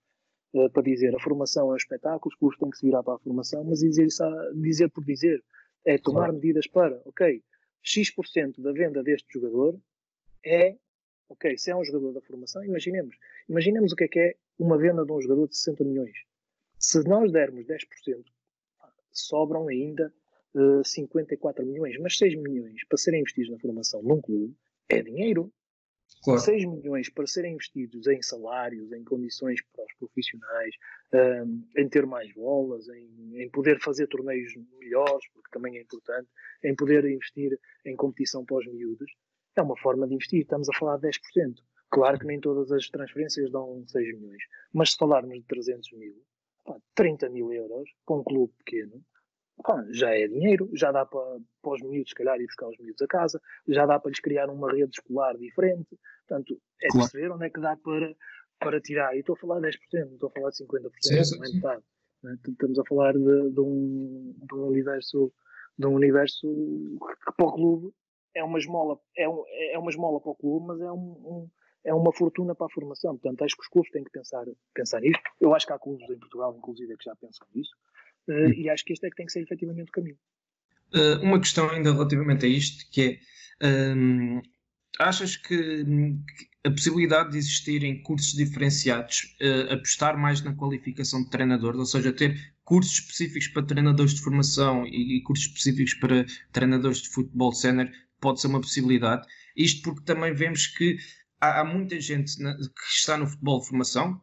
uh, para dizer a formação é um espetáculo, os clubes têm que se virar para a formação, mas dizer, isso a, dizer por dizer. É tomar claro. medidas para, ok, X% da venda deste jogador é Ok, se é um jogador da formação, imaginemos. Imaginemos o que é que é uma venda de um jogador de 60 milhões. Se nós dermos 10%, sobram ainda uh, eh, 54 milhões, mas 6 milhões para serem investidos na formação num clube é dinheiro. Claro. 6 milhões para serem investidos em salários, em condições para os profissionais, um, em ter mais bolas, em, em, poder fazer torneios melhores, porque também é importante, em poder investir em competição para os miúdos é uma forma de investir. Estamos a falar de 10%. Claro que nem todas as transferências dão 6 milhões, mas se falarmos de 300 mil, pá, 30 mil euros para um clube pequeno, pá, já é dinheiro, já dá para, para os miúdos, se calhar, ir buscar os miúdos a casa, já dá para lhes criar uma rede escolar diferente. Portanto, é claro. perceber onde é que dá para, para tirar. E estou a falar de 10%, não estou a falar de 50%, sim, metade. Né? Estamos a falar de, de, um, de um universo de um universo que para o clube é uma esmola, é, um, é uma esmola para o clube, mas é, um, um, é uma fortuna para a formação. Portanto, acho que os clubes têm que pensar, pensar nisto. Eu acho que há clubes em Portugal, inclusive, que já pensam nisso. Uh, e acho que este é que tem que ser efetivamente o caminho. Uh, uma questão ainda relativamente a isto, que é, um, achas que, que, a possibilidade de existirem cursos diferenciados, uh, apostar mais na qualificação de treinadores, ou seja, ter cursos específicos para treinadores de formação e, e cursos específicos para treinadores de futebol sénior, pode ser uma possibilidade. Isto porque também vemos que há, há muita gente na, que está no futebol de formação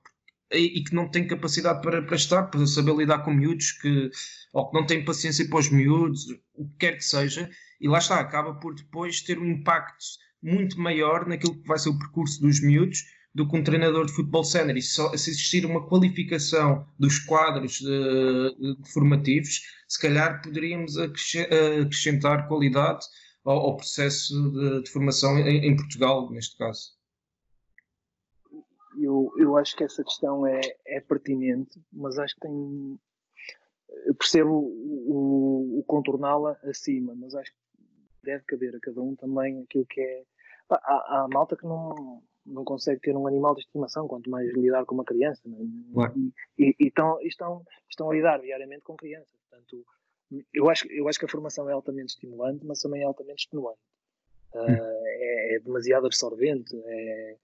e, que não tem capacidade para, para estar, para saber lidar com miúdos, que, ou que não tem paciência para os miúdos, o que quer que seja, e lá está, acaba por depois ter um impacto muito maior naquilo que vai ser o percurso dos miúdos do que um treinador de futebol sénior. E se, se existir uma qualificação dos quadros de, de formativos, se calhar poderíamos acrescentar qualidade ao, ao processo de, de formação em, em, Portugal, neste caso? Eu, eu acho que essa questão é, é pertinente, mas acho que tem. Eu percebo o, o, o contorná-la acima, mas acho que deve caber a cada um também aquilo que é. Há, há malta que não, não consegue ter um animal de estimação, quanto mais lidar com uma criança. É? E, e, e, estão, estão, estão a lidar diariamente com crianças. Portanto, eu acho, eu acho que a formação é altamente estimulante, mas também é altamente extenuante. Uh, é, é, demasiado absorvente, é,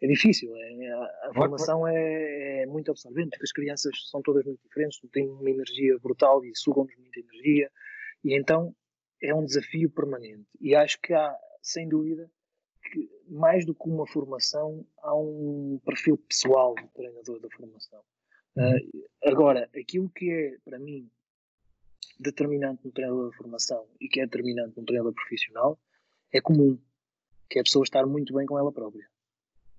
é difícil. É, a, a formação é, é, muito absorvente, porque as crianças são todas muito diferentes, têm uma energia brutal e sugam-nos muita energia, e então é um desafio permanente. E acho que há, sem dúvida, que mais do que uma formação, há um perfil pessoal do treinador da formação. Uh, agora, aquilo que é, para mim, determinante no treinador de formação e que é determinante no treinador profissional é comum, que é a pessoa estar muito bem com ela própria.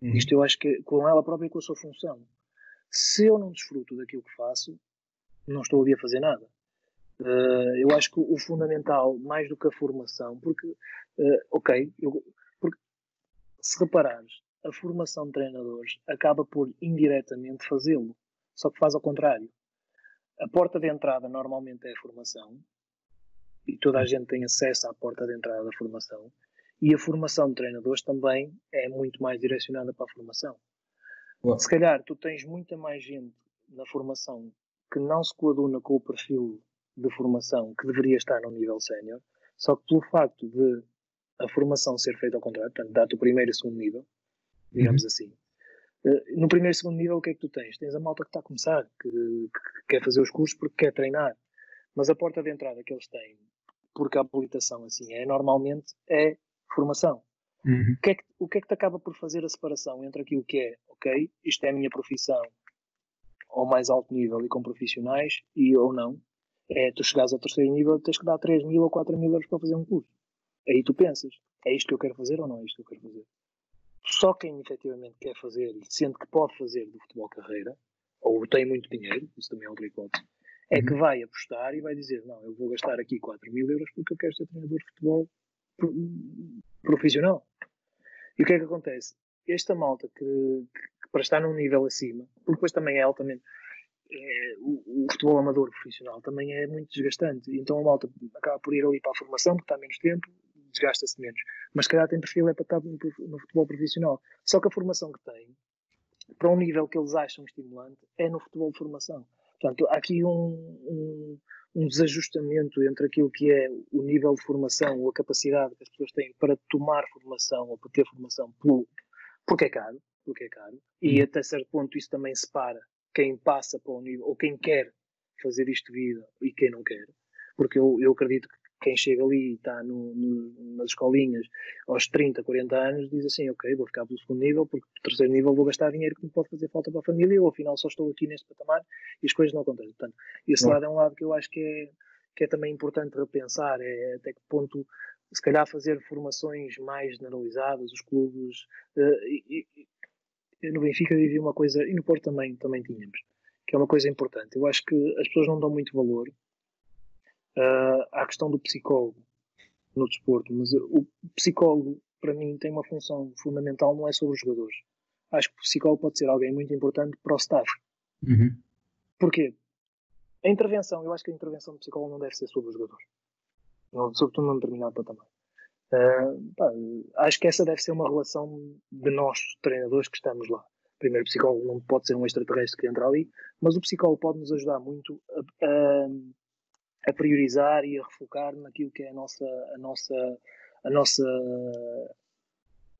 Uhum. Isto eu acho que com ela própria e com a sua função. Se eu não desfruto daquilo que faço, não estou ali a fazer nada. Uh, eu acho que o fundamental, mais do que a formação, porque, uh, ok, eu, porque se reparares, a formação de treinadores acaba por indiretamente fazê-lo, só que faz ao contrário. A porta de entrada normalmente é a formação, e toda a gente tem acesso à porta de entrada da formação, e a formação de treinadores também é muito mais direcionada para a formação. Boa. Se calhar tu tens muita mais gente na formação que não se coaduna com o perfil de formação que deveria estar no nível sénior, só que pelo facto de a formação ser feita ao contrário, portanto, dá-te o primeiro e o segundo nível, digamos uhum. assim, eh, no primeiro e segundo nível, o que é que tu tens? Tens a malta que está a começar, que, que, quer fazer os cursos porque quer treinar. Mas a porta de entrada que eles têm porque a habilitação assim é, normalmente é formação. Uhum. O, que é que, o que é que te acaba por fazer a separação entre aquilo que é, ok, isto é a minha profissão ao mais alto nível e com profissionais, e ou não, é tu chegares ao terceiro nível tens que dar 3 mil ou 4 mil euros para fazer um curso. Aí tu pensas, é isto que eu quero fazer ou não é isto que eu quero fazer? Só quem efetivamente quer fazer e sente que pode fazer do futebol carreira, ou tem muito dinheiro, isso também é outra hipótese, é que vai apostar e vai dizer, não, eu vou gastar aqui 4 mil euros porque eu quero ser treinador de futebol profissional. E o que é que acontece? Esta malta que, que para estar num nível acima, porque depois também é altamente é, o, o futebol amador profissional também é muito desgastante. Então a malta acaba por ir ali para a formação, porque está menos tempo, desgasta-se menos. Mas se calhar tem perfil é para estar no, no futebol profissional. Só que a formação que tem, para um nível que eles acham estimulante, é no futebol de formação. Portanto, há aqui um, um, um desajustamento entre aquilo que é o nível de formação ou a capacidade que as pessoas têm para tomar formação ou para ter formação pelo, porque é caro, porque é caro, e até certo ponto isso também separa quem passa para o nível, ou quem quer fazer isto vida e quem não quer. Porque eu, eu acredito que quem chega ali e está no, no- nas escolinhas aos 30, 40 anos diz assim, ok, vou ficar pelo segundo nível, porque no terceiro nível vou gastar dinheiro que me pode fazer falta para a família, ou afinal só estou aqui neste patamar e as coisas não acontecem. Portanto, esse Bom. lado é um lado que eu acho que é, que é também importante repensar, é até que ponto se calhar fazer formações mais generalizadas, os clubes, eh, e- e- no Benfica vivi uma coisa, e no Porto também, também tínhamos, que é uma coisa importante. Eu acho que as pessoas não dão muito valor ah, à questão do psicólogo no desporto, mas o psicólogo, para mim, tem uma função fundamental, não é sobre os jogadores. Acho que o psicólogo pode ser alguém muito importante para o staff. Uhum. Porquê? A intervenção, eu acho que a intervenção do psicólogo não deve ser sobre os jogadores. Não, sobretudo num determinado patamar. Ah, pá, acho que essa deve ser uma relação de nós, treinadores, que estamos lá. Primeiro, o psicólogo não pode ser um extraterrestre que entra ali, mas o psicólogo pode nos ajudar muito a, a- a priorizar e a refocar naquilo que é a nossa, a nossa, a nossa,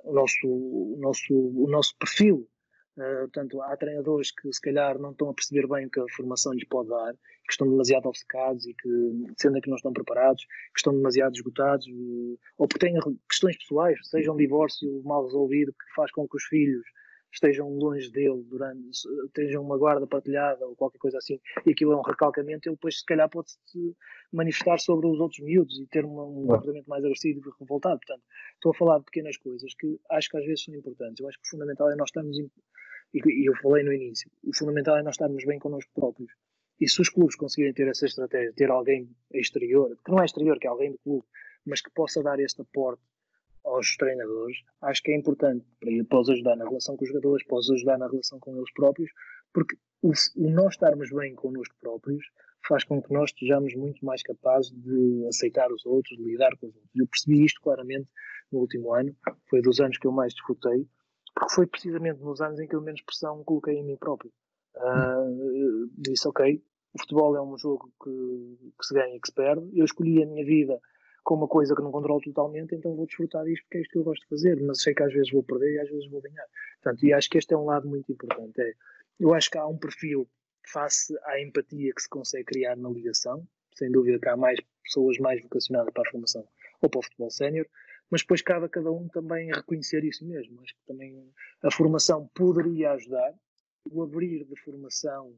o nosso, o nosso, o nosso perfil. Uh, portanto, há treinadores que se calhar não estão a perceber bem o que a formação lhes pode dar, que estão demasiado obcecados e que, sendo que não estão preparados, que estão demasiado esgotados, uh, ou porque têm questões pessoais, seja um divórcio mal resolvido que faz com que os filhos estejam longe dele durante, tenham uma guarda partilhada ou qualquer coisa assim, e aquilo é um recalcamento, ele depois se calhar pode se manifestar sobre os outros miúdos e ter uma, um comportamento mais agressivo e revoltado. Portanto, estou a falar de pequenas coisas que acho que às vezes são importantes. Eu acho que o fundamental é nós estarmos, e e eu falei no início, o fundamental é nós estarmos bem connosco próprios. E se os clubes conseguirem ter essa estratégia, ter alguém exterior, que não é exterior, que é alguém do clube, mas que possa dar este aporte aos treinadores, acho que é importante para, para os ajudar na relação com os jogadores, para ajudar na relação com eles próprios, porque o, o nós estarmos bem connosco próprios faz com que nós estejamos muito mais capazes de aceitar os outros, de lidar com os outros. Eu percebi isto claramente no último ano, foi dos anos que eu mais desfrutei, porque foi precisamente nos anos em que eu menos pressão coloquei em mim próprio. Uh, disse, ok, o futebol é um jogo que, que se ganha e que se perde, eu escolhi a minha vida com uma coisa que não controlo totalmente, então vou desfrutar disto porque é isto que eu gosto de fazer, mas sei que às vezes vou perder e às vezes vou ganhar. Portanto, e acho que este é um lado muito importante. É, eu acho que há um perfil face à empatia que se consegue criar na ligação, sem dúvida que há mais pessoas mais vocacionadas para a formação ou para o futebol sénior, mas depois cabe a cada um também reconhecer isso mesmo. Acho que também a formação poderia ajudar, o abrir de formação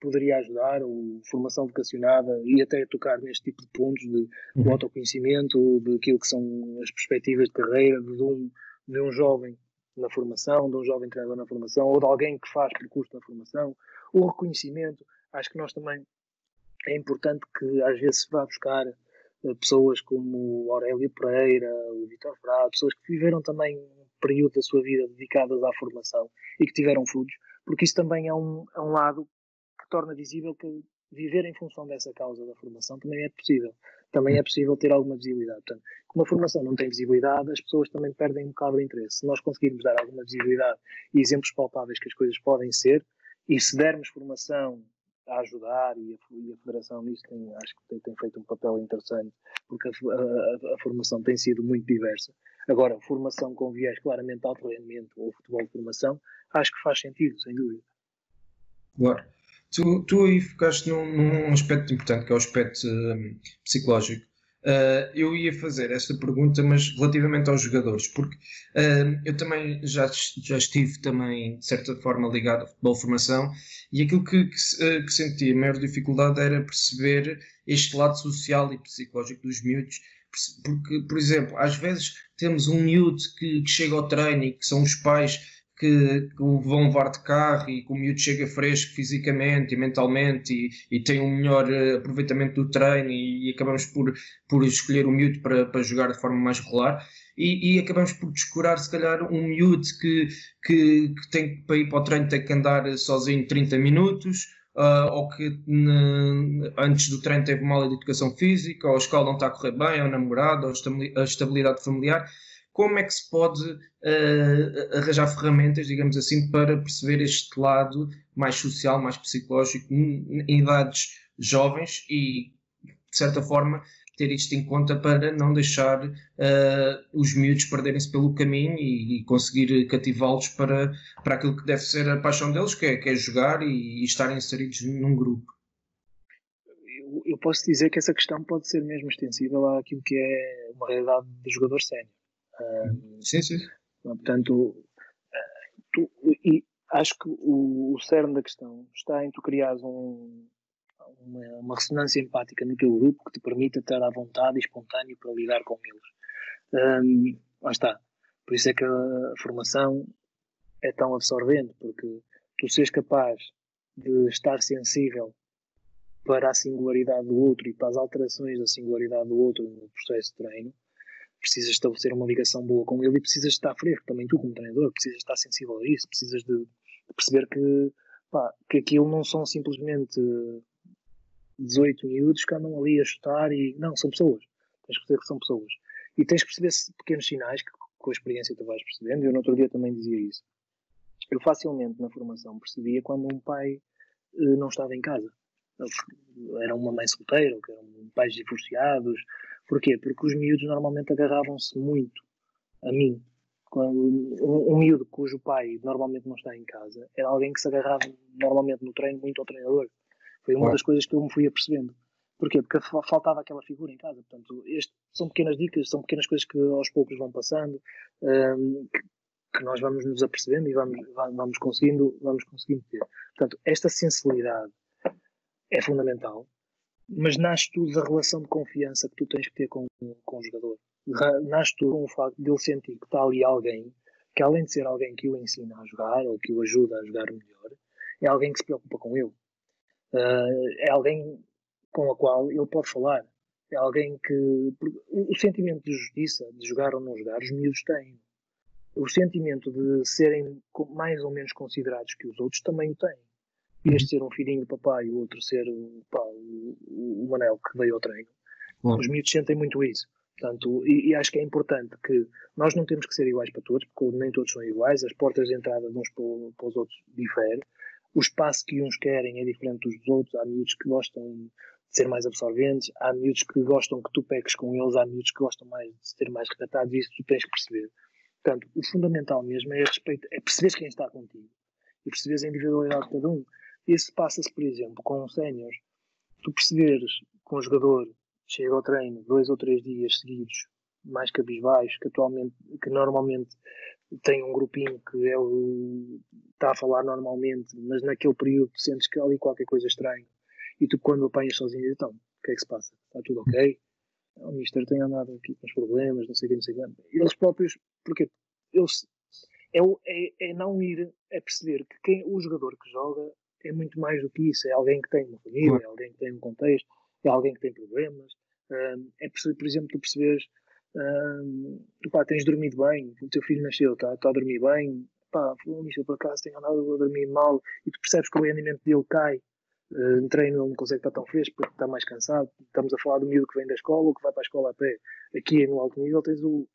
poderia ajudar, ou formação vocacionada, e até tocar neste tipo de pontos de, uhum. do autoconhecimento, daquilo que são as perspectivas de carreira de um, de um jovem na formação, de um jovem treinador na formação, ou de alguém que faz percurso na formação, o reconhecimento. Acho que nós também é importante que às vezes se vá buscar uh, pessoas como Aurélio Pereira, o Vitor Frado, pessoas que viveram também um período da sua vida dedicadas à formação e que tiveram frutos, porque isso também é um, é um lado que torna visível que viver em função dessa causa da formação também é possível. Também é possível ter alguma visibilidade. Portanto, como a formação não tem visibilidade, as pessoas também perdem um bocado o interesse. Se nós conseguirmos dar alguma visibilidade e exemplos palpáveis que as coisas podem ser, e se dermos formação a ajudar, e a, e a Federação nisso tem, acho que tem, tem, feito um papel interessante, porque a, a, a, formação tem sido muito diversa. Agora, formação com viés claramente de alto rendimento ou futebol de formação, acho que faz sentido, sem dúvida. Claro. Tu, tu aí focaste num, num, aspecto importante, que é o aspecto um, psicológico. Uh, eu ia fazer esta pergunta, mas relativamente aos jogadores, porque uh, eu também já, já estive também, de certa forma, ligado ao futebol formação e aquilo que, que, uh, que sentia a maior dificuldade era perceber este lado social e psicológico dos miúdos, porque, por exemplo, às vezes temos um miúdo que, que chega ao treino e que são os pais que, o vão levar de carro e que o miúdo chega fresco fisicamente e mentalmente e, e tem um melhor uh, aproveitamento do treino e, e, acabamos por, por escolher o miúdo para, para jogar de forma mais regular. E, e acabamos por descurar se calhar um miúdo que, que, que tem para ir para o treino tem que andar sozinho 30 minutos uh, ou que ne, antes do treino teve mal de educação física, ou a escola não está a correr bem, ou namorado, ou a estabilidade familiar como é que se pode uh, arranjar ferramentas, digamos assim, para perceber este lado mais social, mais psicológico, em idades jovens e, de certa forma, ter isto em conta para não deixar uh, os miúdos perderem-se pelo caminho e, e conseguir cativá-los para, para aquilo que deve ser a paixão deles, que é, que é jogar e, e estarem inseridos num grupo. Eu, eu posso dizer que essa questão pode ser mesmo extensível àquilo que é uma realidade do jogador sim, sim. Portanto, tu, e acho que o, o cerne da questão está em tu criares um, uma, uma, ressonância empática no teu grupo que te permita estar à vontade e espontâneo para lidar com eles. Um, lá está. Por isso é que a formação é tão absorvente, porque tu seres capaz de estar sensível para a singularidade do outro e para as alterações da singularidade do outro no processo de treino, precisas estabelecer uma ligação boa com ele e precisas estar fresco, também tu como treinador, precisas estar sensível a isso, precisas de, de perceber que, pá, que aquilo não são simplesmente 18 miúdos que andam ali a chutar e não, são pessoas, tens que perceber que são pessoas. E tens que perceber pequenos sinais que com a experiência tu vais percebendo, eu no outro dia também dizia isso. Eu facilmente na formação percebia quando um pai eh, não estava em casa. Era uma mãe solteira, ou que eram pais divorciados, Porquê? Porque os miúdos normalmente agarravam-se muito a mim. Um, um miúdo cujo pai normalmente não está em casa era alguém que se agarrava normalmente no treino muito ao treinador. Foi uma das coisas que eu me fui apercebendo. Porquê? Porque faltava aquela figura em casa. Portanto, este, são pequenas dicas, são pequenas coisas que aos poucos vão passando, um, que, que, nós vamos nos apercebendo e vamos, vamos, conseguindo, vamos conseguindo ter. Portanto, esta sensibilidade é fundamental mas nasce tudo da relação de confiança que tu tens que ter com, com o jogador. Nasce tudo com o facto de ele sentir que está ali alguém que, além de ser alguém que o ensina a jogar ou que o ajuda a jogar melhor, é alguém que se preocupa com ele. Uh, é alguém com a qual ele pode falar. É alguém que. O sentimento de justiça, de jogar ou não jogar, os miúdos têm. O sentimento de serem mais ou menos considerados que os outros também o têm este ser um filhinho do papai e o outro ser pá, o, o Manel que veio ao treino. Os miúdos sentem muito isso. Portanto, e, e, acho que é importante que nós não temos que ser iguais para todos, porque nem todos são iguais, as portas de entrada de uns para, para os outros diferem, o espaço que uns querem é diferente dos outros, há miúdos que gostam de ser mais absorventes, há miúdos que gostam que tu peques com eles, há miúdos que gostam mais de ser mais recatados, e isso tu tens que perceber. Portanto, o fundamental mesmo é, respeito, é perceberes quem está contigo e perceberes a individualidade de cada um. Isso passa-se, por exemplo, com um sénior. Tu perceberes que um jogador chega ao treino dois ou três dias seguidos, mais cabisbaixo, que atualmente, que normalmente tem um grupinho que é o, está a falar normalmente, mas naquele período sentes que ali qualquer coisa estranha. E tu, quando apanhas sozinho, então, o que é que se passa? Está tudo ok? O Mister tem andado aqui com os problemas, não sei o que, não sei o que. Eles próprios, porque eles, é, é, é não ir a perceber que quem, o jogador que joga é muito mais do que isso. É alguém que tem uma família, é alguém que tem um contexto, é alguém que tem problemas. É por exemplo, tu perceberes, um, pá, tens dormido bem, o teu filho nasceu, está tá a dormir bem, pá, isso por acaso tem andado a dormir mal, e tu percebes que o rendimento dele cai. Uh, no treino ele não consegue estar tão fresco porque está mais cansado. Estamos a falar do miúdo que vem da escola ou que vai para a escola a pé. Aqui no alto nível tens o,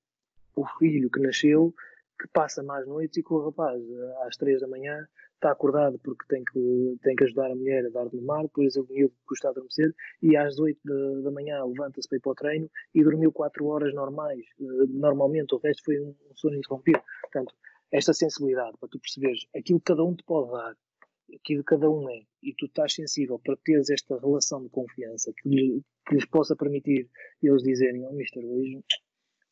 o filho que nasceu, que passa mais noites e que o rapaz, às três da manhã, está acordado porque tem que, tem que ajudar a mulher a dar de mar, depois o miúdo custa a adormecer e às 8 da, da manhã levanta-se para ir para o treino e dormiu 4 horas normais. Eh, normalmente o resto foi um, sono interrompido. Portanto, esta sensibilidade para tu perceberes aquilo que cada um te pode dar aqui de cada um é, e tu estás sensível para teres esta relação de confiança que, lhe, que lhes possa permitir eles dizerem, oh mister, hoje,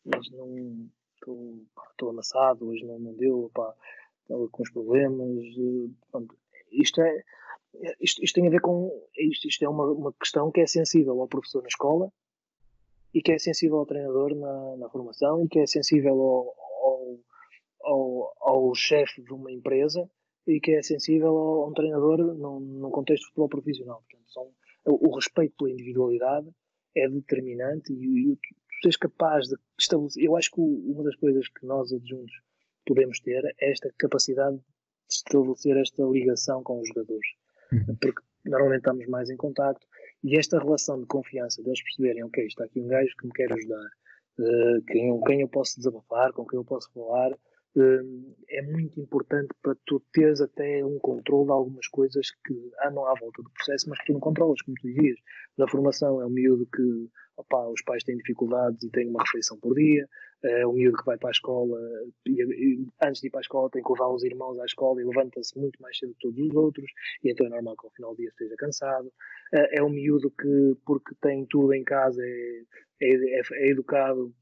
hoje não estou amassado, hoje não, não deu, pá, com os problemas, eh, pronto, isto é isto, isto, tem a ver com isto, isto é uma, uma questão que é sensível ao professor na escola e que é sensível ao treinador na, na formação e que é sensível ao, ao, ao, ao chefe de uma empresa e que é sensível a um treinador num, contexto de futebol profissional. Portanto, são, o, o, respeito pela individualidade é determinante e, e tu seres capaz de estabelecer. Eu acho que uma das coisas que nós adjuntos podemos ter esta capacidade de estabelecer esta ligação com os jogadores. Uhum. Porque normalmente estamos mais em contacto e esta relação de confiança, deles perceberem, ok, está aqui um gajo que me quer ajudar, uh, quem, quem eu posso desabafar, com quem eu posso falar, é muito importante para tu teres até um controle de algumas coisas que andam à volta do processo, mas que tu não controlas, como tu dizias. Na formação é um miúdo que opa, os pais têm dificuldades e têm uma refeição por dia, é um miúdo que vai para a escola e, antes de ir para a escola tem que levar os irmãos à escola e levanta-se muito mais cedo que todos os outros e então é normal que ao final do dia esteja cansado. É, é um miúdo que, porque tem tudo em casa, é, é, é educado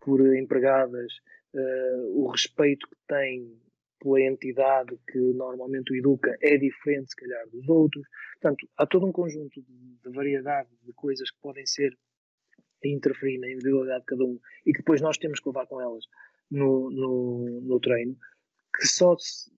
por empregadas, uh, o respeito que tem pela entidade que normalmente o educa é diferente, se calhar, dos outros. Portanto, há todo um conjunto de, de variedade de coisas que podem ser a interferir na individualidade de cada um e que depois nós temos que levar com elas no, no, no treino, que só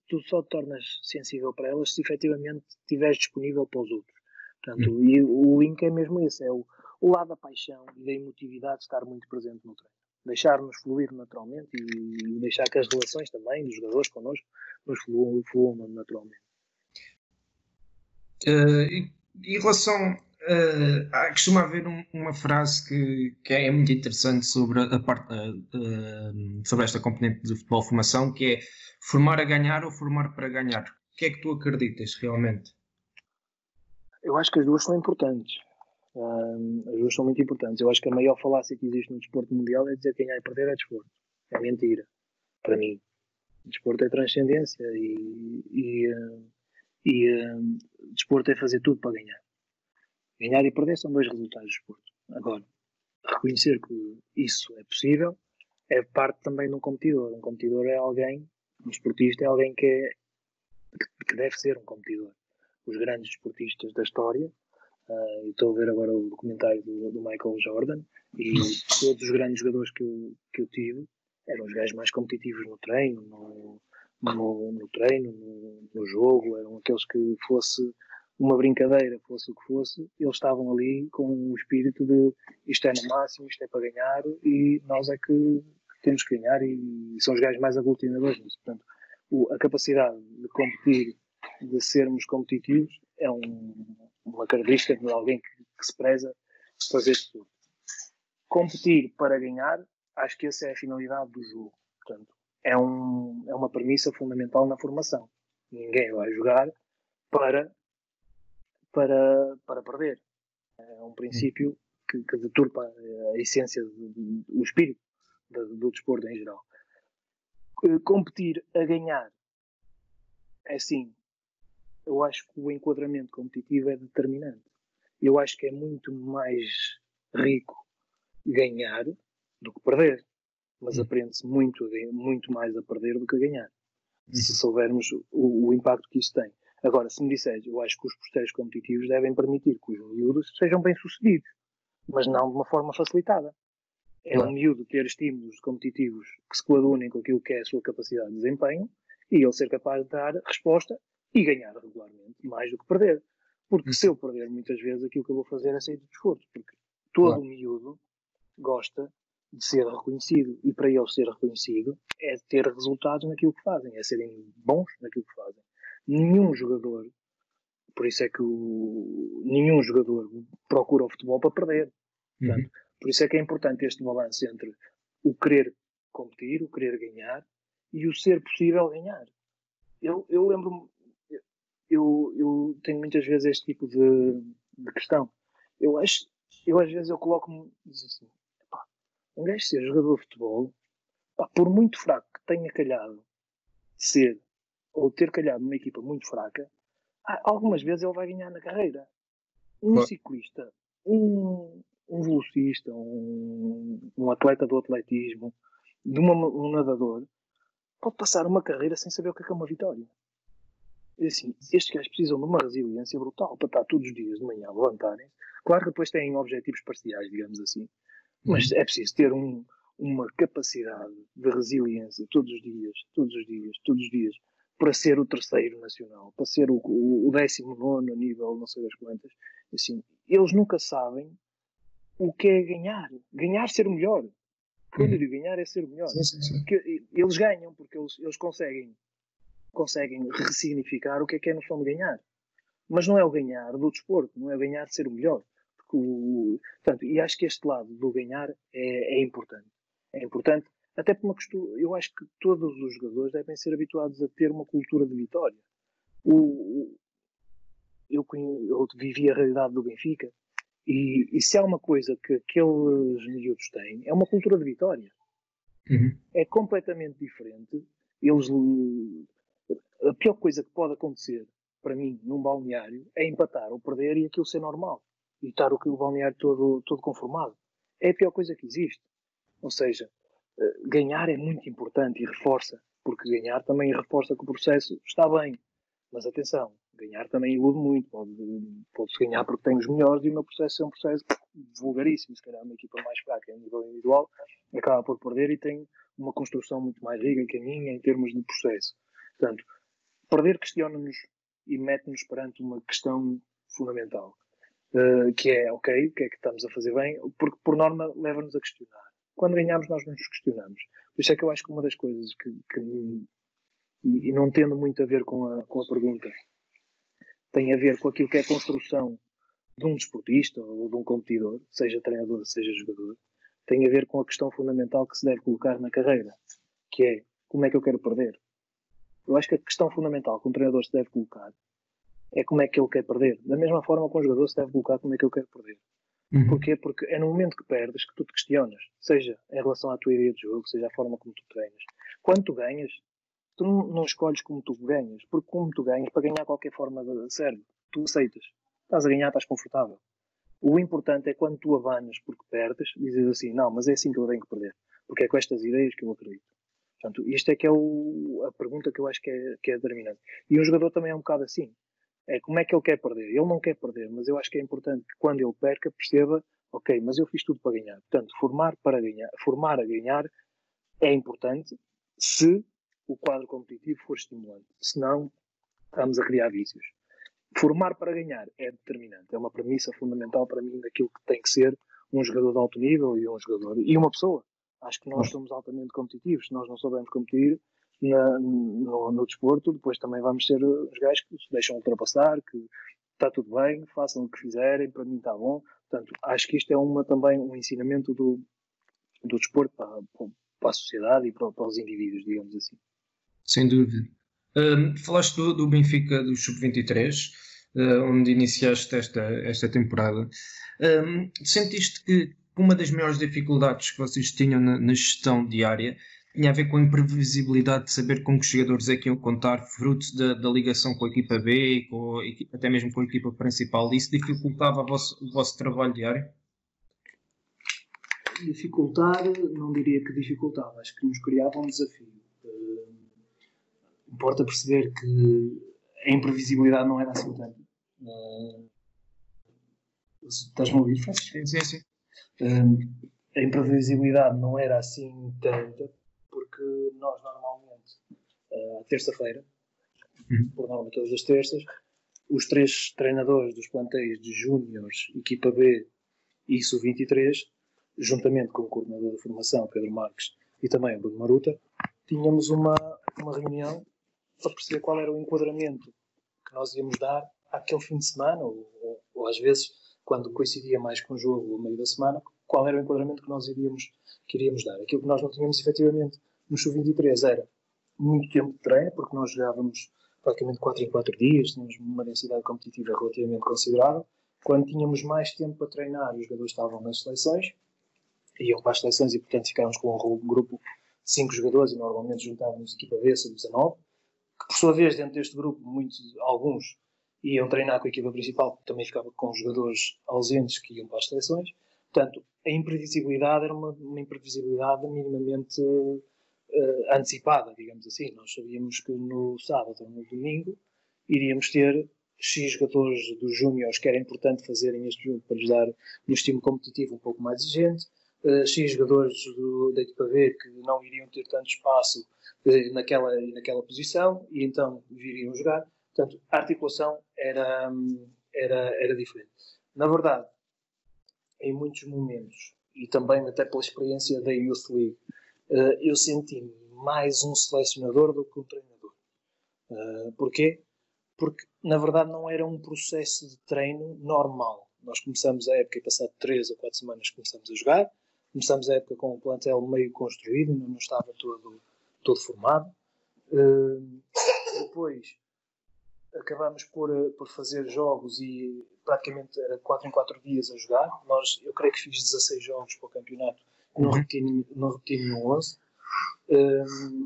tu só te tornas sensível para elas se efetivamente estiveres disponível para os outros. Portanto, hum. E o link é mesmo esse, é o, o lado da paixão e da emotividade estar muito presente no treino. Deixar-nos fluir naturalmente e deixar que as relações também dos jogadores connosco nos fluam, fluam naturalmente. Uh, em relação Uh, costuma haver um, uma frase que, que, é muito interessante sobre a parte uh, uh, sobre esta componente do futebol formação que é formar a ganhar ou formar para ganhar. O que é que tu acreditas realmente? Eu acho que as duas são importantes. As duas são muito importantes. Eu acho que a maior falácia que existe no desporto mundial é dizer que ganhar e perder é desporto. É mentira. Para mim. Desporto é transcendência e, e, e desporto é fazer tudo para ganhar Ganhar e perder são dois resultados do desporto. Agora, reconhecer que isso é possível é parte também de um competidor. Um competidor é alguém, um esportista é alguém que, é, que deve ser um competidor. Os grandes esportistas da história, uh, estou a ver agora o documentário do, do, Michael Jordan, e todos os grandes jogadores que eu, que eu tive eram os gajos mais competitivos no treino, no, no, no treino, no, no, jogo, eram aqueles que fosse uma brincadeira, fosse o que fosse, eles estavam ali com o espírito de isto é no máximo, isto é para ganhar e nós é que temos que ganhar e são os gajos mais aglutinadores nisso. Portanto, o, a capacidade de competir, de sermos competitivos, é um, uma característica de alguém que, que se preza fazer tudo. Competir para ganhar, acho que essa é a finalidade do jogo. Portanto, é, um, é uma premissa fundamental na formação. Ninguém vai jogar para para, para perder. É um princípio que, que deturpa a essência, o espírito do, do desporto em geral. Competir a ganhar é sim. Eu acho que o enquadramento competitivo é determinante. Eu acho que é muito mais rico ganhar do que perder. Mas hum. aprende-se muito, muito mais a perder do que a ganhar. Se uhum. soubermos o, o impacto que isso tem. Agora, se me disseres, eu acho que os processos competitivos devem permitir que os miúdos sejam bem-sucedidos, mas não de uma forma facilitada. É um miúdo ter estímulos competitivos que se coadunem com aquilo que é a sua capacidade de desempenho e ele ser capaz de dar resposta e ganhar regularmente, mais do que perder. Porque se eu perder muitas vezes, aquilo que eu vou fazer é sair do esforço. Porque todo claro. miúdo gosta de ser reconhecido e para ele ser reconhecido é ter resultados naquilo que fazem, é serem bons naquilo que fazem nenhum jogador, por isso é que o, nenhum jogador procura o futebol para perder. Portanto, uhum. Por isso é que é importante este balanço entre o querer competir, o querer ganhar e o ser possível ganhar. Eu, eu lembro-me, eu, eu tenho muitas vezes este tipo de, de questão. Eu acho, eu às vezes eu coloco-me, diz assim, pá, um gajo ser jogador de futebol, pá, por muito fraco que tenha calhado ser ou ter calhado numa equipa muito fraca, algumas vezes ele vai ganhar na carreira. Um ciclista, um, um velocista, um, um atleta do atletismo, de uma, um nadador, pode passar uma carreira sem saber o que é, que é uma vitória. E assim, estes gajos precisam de uma resiliência brutal para estar todos os dias de manhã a levantarem. Claro que depois têm objetivos parciais, digamos assim, mas uhum. é preciso ter um, uma capacidade de resiliência todos os dias, todos os dias, todos os dias, para ser o terceiro nacional, para ser o, o, o décimo nono a nível não sei das quantas. Assim, eles nunca sabem o que é ganhar. Ganhar ser o melhor. Quando eu uhum. digo ganhar é ser o melhor. Sim, sim, sim. eles ganham porque eles, eles conseguem, conseguem ressignificar o que é que é no noção de ganhar. Mas não é o ganhar do desporto, não é o ganhar de ser o melhor. Porque o, portanto, e acho que este lado do ganhar é, é importante. É importante, até por uma questão, eu acho que todos os jogadores devem ser habituados a ter uma cultura de vitória. O, eu, eu vivi a realidade do Benfica e, e, se há uma coisa que aqueles miúdos têm, é uma cultura de vitória. Uhum. É completamente diferente. Eles, a pior coisa que pode acontecer para mim num balneário é empatar ou perder e aquilo ser normal. E estar o, o balneário todo, todo conformado. É a pior coisa que existe. Ou seja, eh, ganhar é muito importante e reforça, porque ganhar também reforça que o processo está bem. Mas atenção, ganhar também ilude muito. Pode-se pode ganhar porque tem os melhores e o meu processo é um processo vulgaríssimo. Se calhar uma equipa mais fraca a nível individual acaba por perder e tem uma construção muito mais rica que a minha em termos de processo. Portanto, perder questiona-nos e mete-nos perante uma questão fundamental. Uh, que é, ok, o que é que estamos a fazer bem? Porque, por norma, leva-nos a questionar. Quando ganhamos, nós nos questionamos. Por isso é que eu acho que uma das coisas que, que e, não tendo muito a ver com a, com a pergunta, tem a ver com aquilo que é a construção de um desportista ou de um competidor, seja treinador, seja jogador, tem a ver com a questão fundamental que se deve colocar na carreira, que é como é que eu quero perder. Eu acho que a questão fundamental que um treinador se deve colocar é como é que ele quer perder. Da mesma forma que um jogador se deve colocar como é que eu quero perder. Uhum. Porquê? Porque é no momento que perdes que tu te questionas, seja em relação à tua ideia de jogo, seja a forma como tu treinas. Quando tu ganhas, tu não, escolhes como tu ganhas, porque como tu ganhas, para ganhar qualquer forma de serve. Tu aceitas. Estás a ganhar, estás confortável. O importante é quando tu abanas porque perdes, dizes assim, não, mas é assim que eu tenho que perder. Porque é com estas ideias que eu acredito. Portanto, isto é que é o, a pergunta que eu acho que é, que é determinante. E um jogador também é um bocado assim. É como é que ele quer perder. Ele não quer perder, mas eu acho que é importante que quando ele perca, perceba, ok, mas eu fiz tudo para ganhar. Portanto, formar para ganhar, formar a ganhar é importante se o quadro competitivo for estimulante. Senão, estamos a criar vícios. Formar para ganhar é determinante, é uma premissa fundamental para mim daquilo que tem que ser um jogador de alto nível e um jogador e uma pessoa. Acho que nós somos altamente competitivos. Se nós não soubermos competir na, no, no, desporto, depois também vamos ser os gajos que se deixam ultrapassar, que está tudo bem, façam o que fizerem, para mim está bom. Portanto, acho que isto é uma, também um ensinamento do, do desporto para, para a sociedade e para, para os indivíduos, digamos assim sem dúvida. Um, falaste do, do, Benfica do Sub-23, uh, onde iniciaste esta, esta temporada. Um, sentiste que uma das maiores dificuldades que vocês tinham na, na, gestão diária tinha a ver com a imprevisibilidade de saber com que jogadores é que iam contar, fruto da, da ligação com a equipa B, com, até mesmo com a equipa principal. Isso dificultava o vosso, o vosso trabalho diário? Dificultar, não diria que dificultava, acho que nos criava um desafio importa perceber que a imprevisibilidade não era assim tanto. Uh, Estás-me a ouvir, Francisco? Sim, sim. Uh, a imprevisibilidade não era assim tanta, porque nós normalmente, uh, terça-feira, uhum. por norma todas as terças, os três treinadores dos plantéis de Júniores, equipa B e Sub-23, juntamente com o coordenador da formação, Pedro Marques, e também o Bruno Maruta, tínhamos uma, uma reunião para perceber qual era o enquadramento que nós íamos dar àquele fim de semana, ou, ou, ou às vezes, quando coincidia mais com o jogo no meio da semana, qual era o enquadramento que nós iríamos, que iríamos dar. Aquilo que nós não tínhamos efetivamente no Sub-23 era muito tempo de treino, porque nós jogávamos praticamente 4 em 4 dias, tínhamos uma densidade competitiva relativamente considerável. Quando tínhamos mais tempo para treinar, os jogadores estavam nas seleções, iam para as seleções e, portanto, ficávamos com um grupo de 5 jogadores e normalmente juntávamos equipa B, sub-19 que por sua vez, dentro deste grupo, muitos, alguns iam treinar com a equipa principal, também ficava com jogadores ausentes que iam para as seleções. Portanto, a imprevisibilidade era uma, uma imprevisibilidade minimamente uh, antecipada, digamos assim. Nós sabíamos que no sábado ou no domingo iríamos ter X jogadores dos Júniors que era importante fazerem este jogo para lhes dar um estímulo competitivo um pouco mais exigente, uh, X jogadores do, da equipa B que não iriam ter tanto espaço uh, naquela, naquela posição e então viriam jogar. Portanto, a articulação era, era, era diferente. Na verdade, em muitos momentos, e também até pela experiência da Youth League, uh, eu senti-me mais um selecionador do que um treinador. Uh, porquê? Porque, na verdade, não era um processo de treino normal. Nós começamos a época, passado três ou quatro semanas, começamos a jogar. Começamos a época com o plantel meio construído, não estava todo, todo formado. Uh, depois, acabamos por, eh, por fazer jogos e praticamente era 4 em 4 dias a jogar. Nós, eu creio que fiz 16 jogos para o campeonato, não uhum. repeti, não repeti nenhum 11. Um,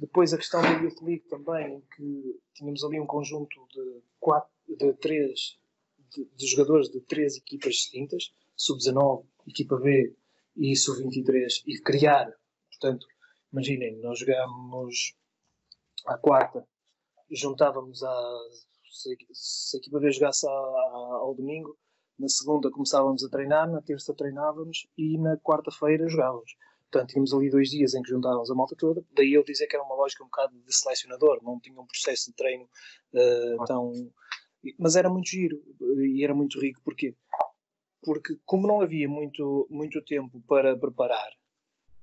depois a questão da Youth League também, que tínhamos ali um conjunto de, quatro, de três de, de jogadores de três equipas distintas, sub-19, equipa B e sub-23, e criar, portanto, imaginem, nós jogámos à quarta juntávamos a. Se, se a equipa B jogasse a, a, ao domingo, na segunda começávamos a treinar, na terça treinávamos e na quarta-feira jogávamos. Portanto, tínhamos ali dois dias em que juntávamos a malta toda. Daí eu dizer que era uma lógica um bocado de selecionador, não tinha um processo de treino uh, tão. Mas era muito giro e era muito rico. Porquê? Porque, como não havia muito, muito tempo para preparar,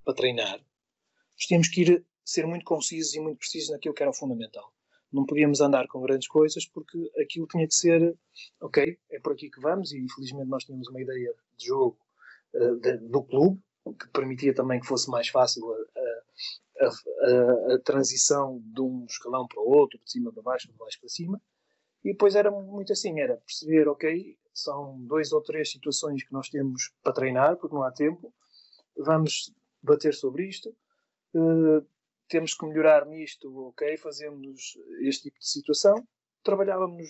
para treinar, nós tínhamos que ir ser muito concisos e muito precisos naquilo que era fundamental não podíamos andar com grandes coisas porque aquilo tinha que ser, ok, é por aqui que vamos e infelizmente nós tínhamos uma ideia de jogo uh, de, do clube que permitia também que fosse mais fácil a, a, a, a, transição de um escalão para o outro, de cima para baixo, de baixo para cima. E depois era muito assim, era perceber, ok, são dois ou três situações que nós temos para treinar, porque não há tempo, vamos bater sobre isto, uh, temos que melhorar nisto, ok, fazemos este tipo de situação, trabalhávamos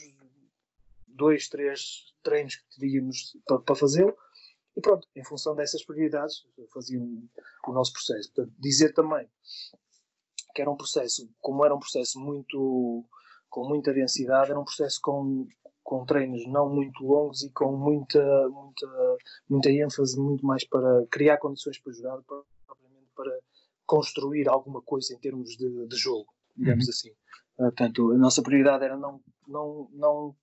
dois, três treinos que teríamos para, para fazê-lo, e pronto, em função dessas prioridades, fazíamos o nosso processo. Portanto, dizer também que era um processo, como era um processo muito, com muita densidade, era um processo com, com treinos não muito longos e com muita, muita, muita ênfase, muito mais para criar condições para jogar, para construir alguma coisa em termos de, de jogo, digamos uhum. assim. Uh, portanto, a nossa prioridade era não, não, não,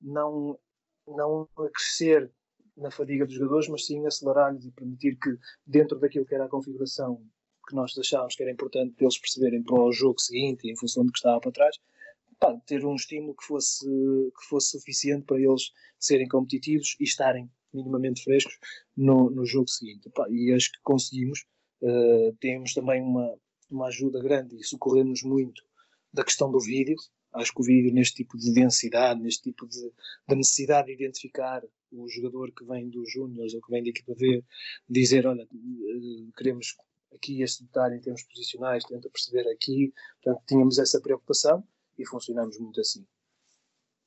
não, não crescer na fadiga dos jogadores, mas sim acelerar-lhes e permitir que, dentro daquilo que era a configuração que nós achávamos que era importante eles perceberem para o jogo seguinte e em função do que estava para trás, pá, ter um estímulo que fosse, que fosse suficiente para eles serem competitivos e estarem minimamente frescos no, no jogo seguinte. Pá, e acho que conseguimos. Uh, temos também uma, uma ajuda grande e socorremos muito da questão do vídeo. Acho que o vídeo, neste tipo de densidade, neste tipo de, de necessidade de identificar o jogador que vem dos Júniors ou que vem da equipa B, dizer: Olha, uh, queremos aqui este detalhe em termos posicionais, tenta perceber aqui. Portanto, tínhamos essa preocupação e funcionamos muito assim.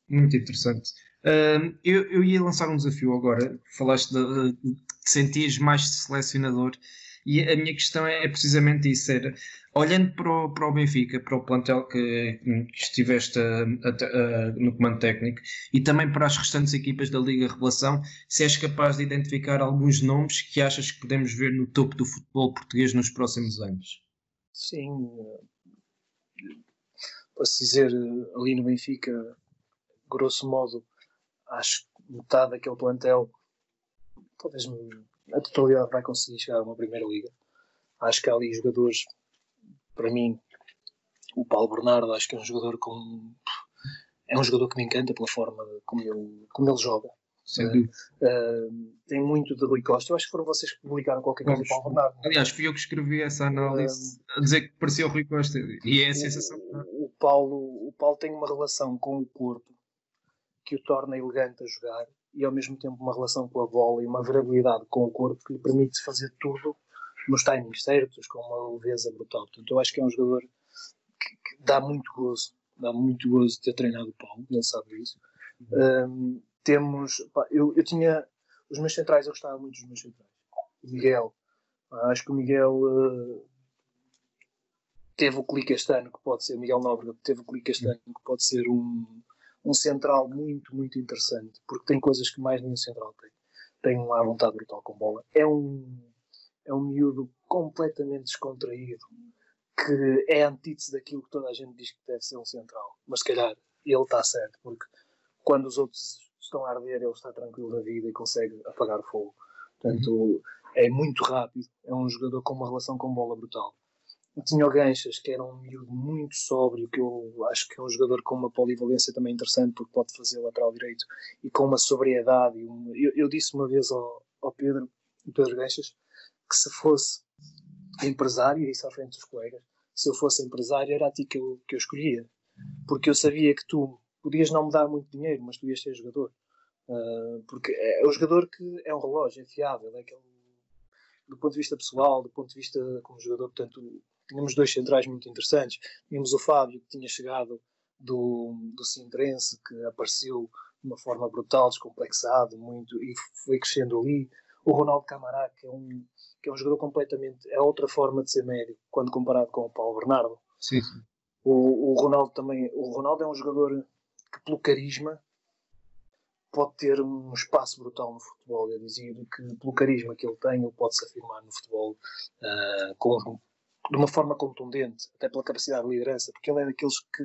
Muito interessante. Uh, eu, eu, ia lançar um desafio agora. Falaste de, de, de sentir mais selecionador e a minha questão é, é precisamente isso: era olhando para o, para o Benfica, para o plantel que, que estiveste a, a, a, no comando técnico e também para as restantes equipas da Liga Revelação, se és capaz de identificar alguns nomes que achas que podemos ver no topo do futebol português nos próximos anos? Sim, posso dizer ali no Benfica, grosso modo, acho que metade daquele plantel, talvez a totalidade vai conseguir chegar a uma primeira liga. Acho que há ali jogadores, para mim, o Paulo Bernardo, acho que é um jogador com. É um jogador que me encanta pela forma como ele, como ele joga. Uh, tem muito de Rui Costa. Eu acho que foram vocês que publicaram qualquer coisa do Paulo Bernardo. Aliás, fui eu que escrevi essa análise uh, a dizer que parecia o Rui Costa. E é a sensação. O, o, Paulo, o Paulo tem uma relação com o corpo que o torna elegante a jogar e ao mesmo tempo uma relação com a bola e uma variabilidade com o corpo que lhe permite fazer tudo nos timings certos, com uma leveza brutal. Portanto, eu acho que é um jogador que, que dá muito gozo dá muito gozo ter treinado o Paulo, ele sabe disso. Um, temos, pá, eu, eu tinha, os meus centrais, eu gostava muito dos meus centrais. O Miguel, acho que o Miguel uh, teve o clique este ano, que pode ser, Miguel Nóbrega teve o clique este ano, que pode ser um, um central muito, muito interessante, porque tem coisas que mais nenhum central tem. Tem uma vontade brutal com bola. É um, é um miúdo completamente descontraído, que é antítese daquilo que toda a gente diz que deve ser um central. Mas se calhar ele está certo, porque quando os outros estão a arder, ele está tranquilo da vida e consegue apagar o fogo. Portanto, uhum. é muito rápido, é um jogador com uma relação com bola brutal. O Ganchas, que era um miúdo muito sóbrio, que eu acho que é um jogador com uma polivalência também interessante, porque pode fazer lateral direito e com uma sobriedade. Eu, eu, disse uma vez ao, ao Pedro, Pedro Ganchas, que se fosse empresário, e disse à frente dos colegas, se eu fosse empresário era a ti que eu, que eu escolhia. Porque eu sabia que tu podias não me dar muito dinheiro, mas tu ias ser jogador. Uh, porque é, é o jogador que é um relógio, é fiável, é aquele, do ponto de vista pessoal, do ponto de vista como jogador, portanto, tínhamos dois centrais muito interessantes. Tínhamos o Fábio, que tinha chegado do, do Sindrense, que apareceu de uma forma brutal, descomplexado, muito, e foi crescendo ali. O Ronaldo Camará, que é um, que é um jogador completamente. é outra forma de ser médio, quando comparado com o Paulo Bernardo. Sim, sim. O, o Ronaldo também. O Ronaldo é um jogador que, pelo carisma, pode ter um espaço brutal no futebol. Eu dizia que, pelo carisma que ele tem, ele pode se afirmar no futebol uh, com, de uma forma contundente, até pela capacidade de liderança, porque ele é daqueles que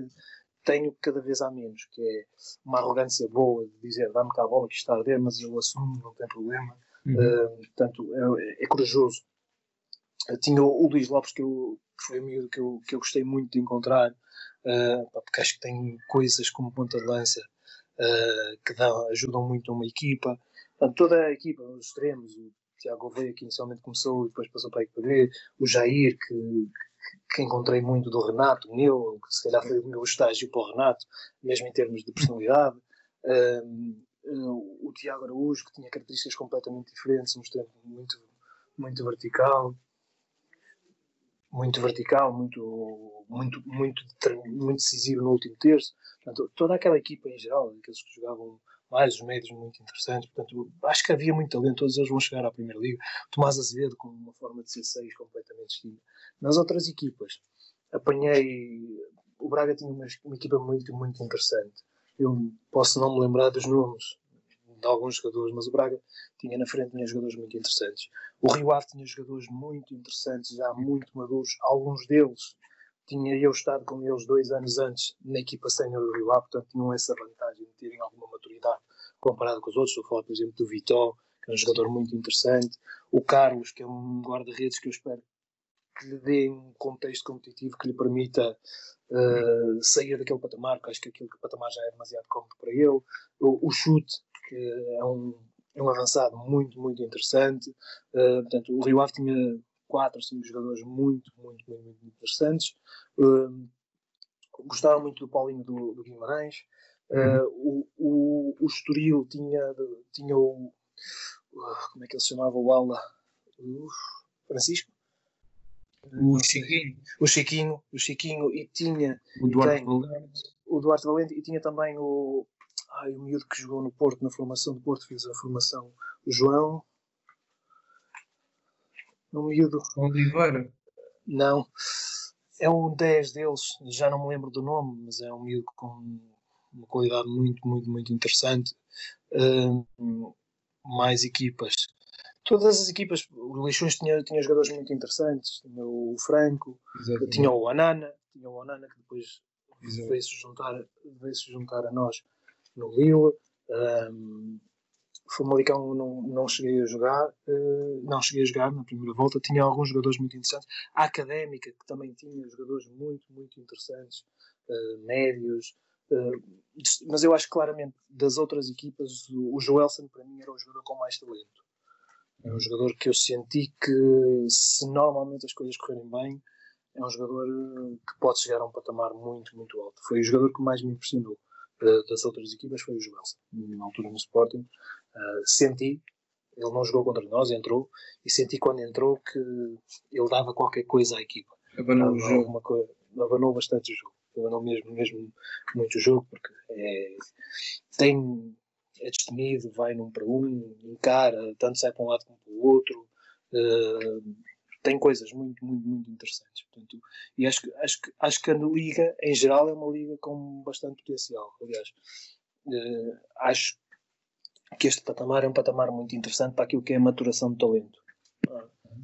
tenho cada vez há menos, que é uma arrogância boa de dizer dá-me cá a bola que está a arder, mas eu assumo, não tem problema. Uhum. Uh, portanto, é, é corajoso. Tinha o, o Luís Lopes, que, eu, que foi um miúdo que eu, que eu gostei muito de encontrar, uh, porque acho que tem coisas como ponta de lança uh, que dá, ajudam muito uma equipa. Portanto, toda a equipa, os extremos, o Tiago Gouveia, que inicialmente começou e depois passou para a equipa B, o Jair, que, que encontrei muito do Renato, meu, que se calhar foi o meu estágio para o Renato, mesmo em termos de personalidade. Um, o Tiago Araújo, que tinha características completamente diferentes, mostrando muito, muito vertical, muito vertical, muito, muito, muito, muito decisivo no último terço. Portanto, toda aquela equipa em geral, aqueles que jogavam mais, os médios muito interessantes. Portanto, acho que havia muito talento, todos eles vão chegar à Primeira Liga. Tomás Azevedo com uma forma de ser seis completamente distinta. Nas outras equipas, apanhei. O Braga tinha uma, uma equipa muito, muito interessante. Eu posso não me lembrar dos nomes de alguns jogadores, mas o Braga tinha na frente tinha jogadores muito interessantes. O Rio Ave tinha jogadores muito interessantes, já muito maduros, alguns deles tinha eu estado com eles dois anos antes na equipa sénior do Rio Ave, portanto tinham essa vantagem de terem alguma maturidade comparado com os outros. Estou a falar, por exemplo, do Vitó, que é um jogador muito interessante, o Carlos, que é um guarda-redes que eu espero que lhe dê um contexto competitivo que lhe permita uh, sair daquele patamar, porque acho que aquele patamar já é demasiado cómodo para ele. O, o chute, que é um, é um avançado muito, muito interessante. Uh, portanto, o Rio Ave tinha quatro cinco jogadores muito, muito, muito, muito interessantes. Uh, gostaram muito do Paulinho do, do Guimarães. Uh, o, o, o Estoril tinha, tinha o. Uh, como é que ele se chamava? O Ala. Francisco? O Chiquinho. O Chiquinho, o Chiquinho e tinha. O Duarte Valente. O Duarte Valente e tinha também o. Ai, o miúdo que jogou no Porto, na formação do Porto, fez a formação. O João. Um miúdo. Oliveira. Não. É um 10 deles, já não me lembro do nome, mas é um miúdo com uma qualidade muito, muito, muito interessante. Uh, mais equipas. Todas as equipas, o Leixões tinha, tinha jogadores muito interessantes, tinha o Franco, Exatamente. tinha o Anana, tinha o Anana que depois veio-se juntar, veio -se juntar a nós no Lille. Um, Famalicão não, não cheguei a jogar, uh, não cheguei a jogar na primeira volta, tinha alguns jogadores muito interessantes. A Académica, que também tinha jogadores muito, muito interessantes, uh, médios, uh, mas eu acho claramente das outras equipas, o, o Joelson para mim era o jogador com mais talento. É um jogador que eu senti que, se normalmente as coisas correrem bem, é um jogador que pode chegar a um patamar muito, muito alto. Foi o jogador que mais me impressionou das outras equipas foi o Joelson, na altura no Sporting. Uh, senti, ele não jogou contra nós, entrou, e senti quando entrou que ele dava qualquer coisa à equipa. Abanou o jogo. Coisa, abanou bastante o jogo. não mesmo, mesmo muito o jogo, porque é, tem, é destemido, vai num para um, encara, tanto sai para um lado como para o outro. Uh, tem coisas muito, muito, muito interessantes. Portanto, e acho que, acho, que, acho que a liga, em geral, é uma liga com bastante potencial. Aliás, uh, acho que este patamar é um patamar muito interessante para aquilo que é a maturação de talento.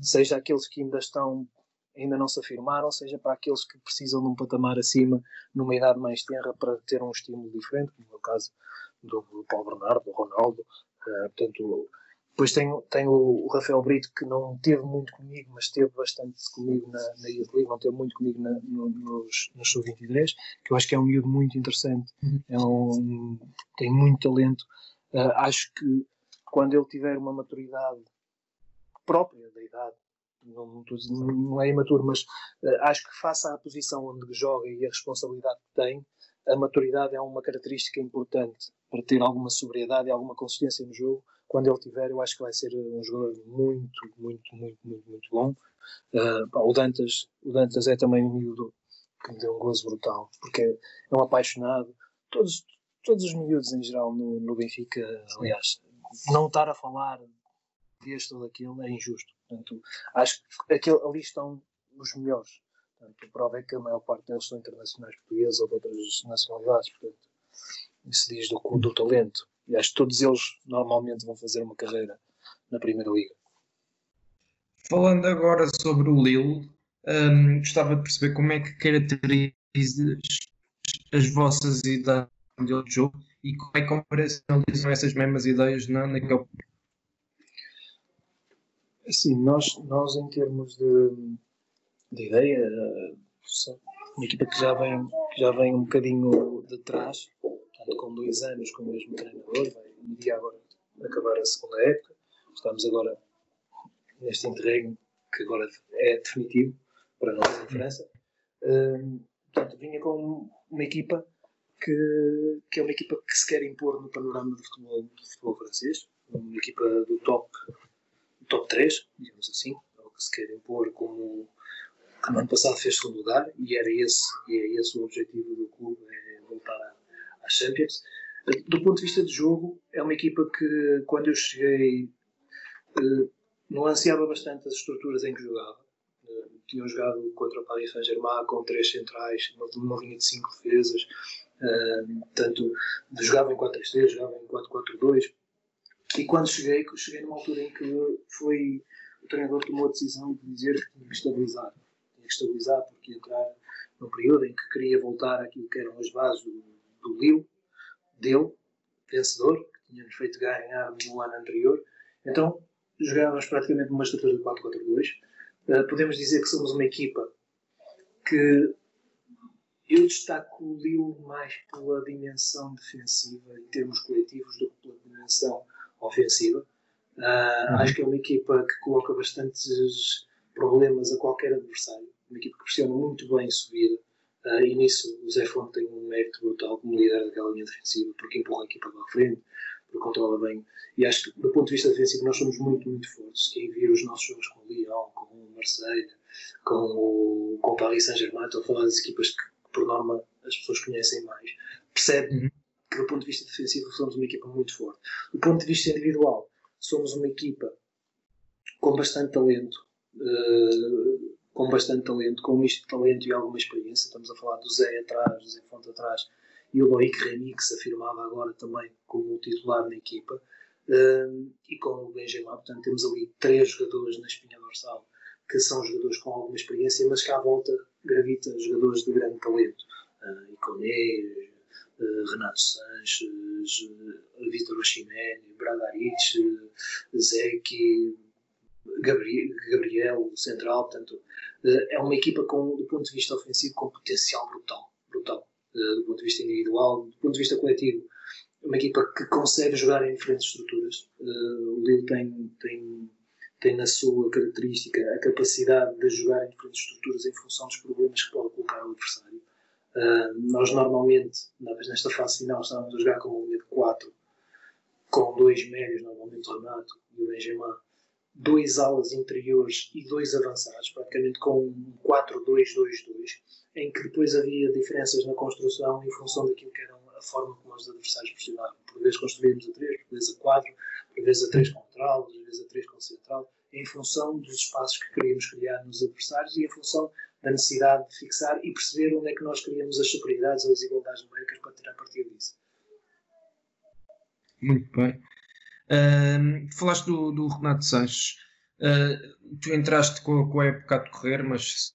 Seja aqueles que ainda estão ainda não se afirmaram, seja para aqueles que precisam de um patamar acima, numa idade mais tenra, para ter um estímulo diferente, como é o caso do Paulo Bernardo, do Ronaldo. Uh, portanto, depois tenho, tenho o Rafael Brito, que não teve muito comigo, mas teve bastante comigo na, na Youth League, não teve muito comigo na, no, nos, nos Sub-23, que eu acho que é um miúdo muito interessante, uhum. é um, tem muito talento. Uh, acho que quando ele tiver uma maturidade própria da idade, não, não é imaturo, mas uh, acho que face à posição onde joga e a responsabilidade que tem, a maturidade é uma característica importante para ter alguma sobriedade e alguma consistência no jogo. Quando ele tiver, eu acho que vai ser um jogador muito, muito, muito, muito, muito bom. Uh, o, Dantas, o Dantas é também um miúdo que me deu um gozo brutal, porque é um apaixonado. Todos, todos os miúdos em geral no, no Benfica, aliás, não estar a falar deste ou daquilo é injusto. Portanto, acho que aquele, ali estão os melhores. Portanto, a prova é que a maior parte deles são internacionais portugueses ou de outras nacionalidades. Portanto, isso diz do, do talento. E acho que todos eles normalmente vão fazer uma carreira na Primeira Liga. Falando agora sobre o Lille, um, gostava de perceber como é que caracterizas as vossas ideias de jogo e como é que operacionalizam essas mesmas ideias na, naquele Assim, nós, nós em termos de, de ideia, uma equipa que já vem, que já vem um bocadinho de trás, portanto, com dois anos com o mesmo treinador, vai agora acabar a segunda época. Estamos agora neste interregno que agora é definitivo para nós em França. Um, portanto, vinha com uma equipa que, que é uma equipa que se quer impor no panorama do futebol, do futebol francês, uma equipa do top top 3, digamos assim, é que se quer impor como que no ano passado fez segundo lugar e era esse, e é esse o objetivo do clube, é voltar às Champions. Do ponto de vista de jogo, é uma equipa que quando eu cheguei eh, nuanceava bastante as estruturas em que jogava. Eh, tinham jogado contra o Paris Saint-Germain com três centrais, uma linha de cinco defesas, uh, portanto, jogava em 4-3-3, jogava em 4-4-2, e quando cheguei, cheguei numa altura em que foi o treinador tomou a decisão de dizer que tinha que estabilizar. Tinha que estabilizar porque ia entrar num período em que queria voltar àquilo que eram as bases do, Lille, dele, vencedor, que tínhamos feito ganhar no ano anterior. Então jogávamos praticamente numa estrutura de 4-4-2. Uh, eh, podemos dizer que somos uma equipa que eu destaco o Lille mais pela dimensão defensiva em termos coletivos do que pela dimensão ofensiva. Uh, uhum. Acho que é uma equipa que coloca bastantes problemas a qualquer adversário. Uma equipa que pressiona muito bem subida. Uh, e nisso o Zé Fonte tem um mérito brutal como líder daquela linha defensiva, porque empurra a equipa para a frente, porque controla bem. E acho que, do ponto de vista defensivo, nós somos muito, muito fortes. Quem viu os nossos jogos com o Lyon, com o Marseille, com o, com o Paris Saint-Germain, estou a falar das equipas que, por norma, as pessoas conhecem mais, percebe uhum que do ponto de vista defensivo somos uma equipa muito forte. Do ponto de vista individual, somos uma equipa com bastante talento, uh, com bastante talento, com um misto de talento e alguma experiência. Estamos a falar do Zé atrás, do Zé Fonte atrás e o Loic Remy, que se afirmava agora também como titular na equipa, uh, e com o Benjamin. Portanto, temos ali três jogadores na espinha dorsal que são jogadores com alguma experiência, mas que à volta gravita jogadores de grande talento. Uh, Iconé, eh, Renato Sanches, eh, Vitor Oshimene, Bradaric, eh, Zeki, Gabriel, Gabriel Central, portanto, é uma equipa com, do ponto de vista ofensivo com potencial brutal, brutal, do ponto de vista individual, do ponto de vista coletivo, uma equipa que consegue jogar em diferentes estruturas. O Lille tem, tem, tem na sua característica a capacidade de jogar em diferentes estruturas em função dos problemas que pode colocar o adversário. Uh, nós normalmente, nesta fase final, estávamos a jogar com uma linha de 4, com dois médios, normalmente o Renato e o Benjamin, dois alas interiores e dois avançados, praticamente com um 4-2-2-2, em que depois havia diferenças na construção em função daquilo que era a forma como os adversários pressionavam. Por vezes construímos a 3, por vezes a 4, por vezes a 3 com trau, por vezes a 3 com central, em função dos espaços que queríamos criar nos adversários e em função da necessidade de fixar e perceber onde é que nós queríamos as superioridades ou as igualdades numéricas para tirar partido disso. Muito bem. Uh, falaste do, do Renato Sanches. Uh, tu entraste com, com a época a decorrer, mas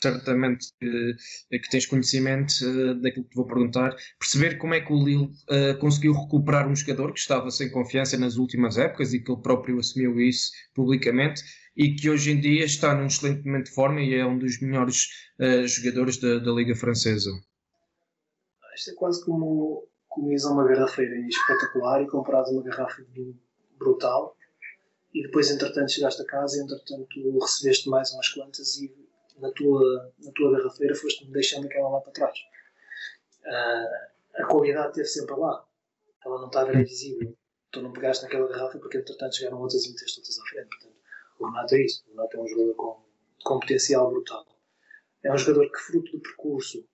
certamente uh, que tens conhecimento uh, daquilo que te vou perguntar, perceber como é que o Lille uh, conseguiu recuperar um jogador que estava sem confiança nas últimas épocas e que ele próprio assumiu isso publicamente e que hoje em dia está num excelente momento de forma e é um dos melhores jogadores da, da, Liga Francesa. Isto é quase como, a uma garrafeira espetacular e comprares uma garrafa brutal e depois entretanto chegaste a casa e entretanto recebeste mais umas quantas e na tua, na tua garrafeira foste-me deixando aquela lá para trás. Uh, a qualidade esteve sempre lá. Ela não estava visível. Tu não pegaste naquela garrafa porque entretanto chegaram outras e meteste outras à frente. Portanto, o Renato é isso. O Renato é um jogador com, com potencial brutal. É um jogador que, fruto do percurso,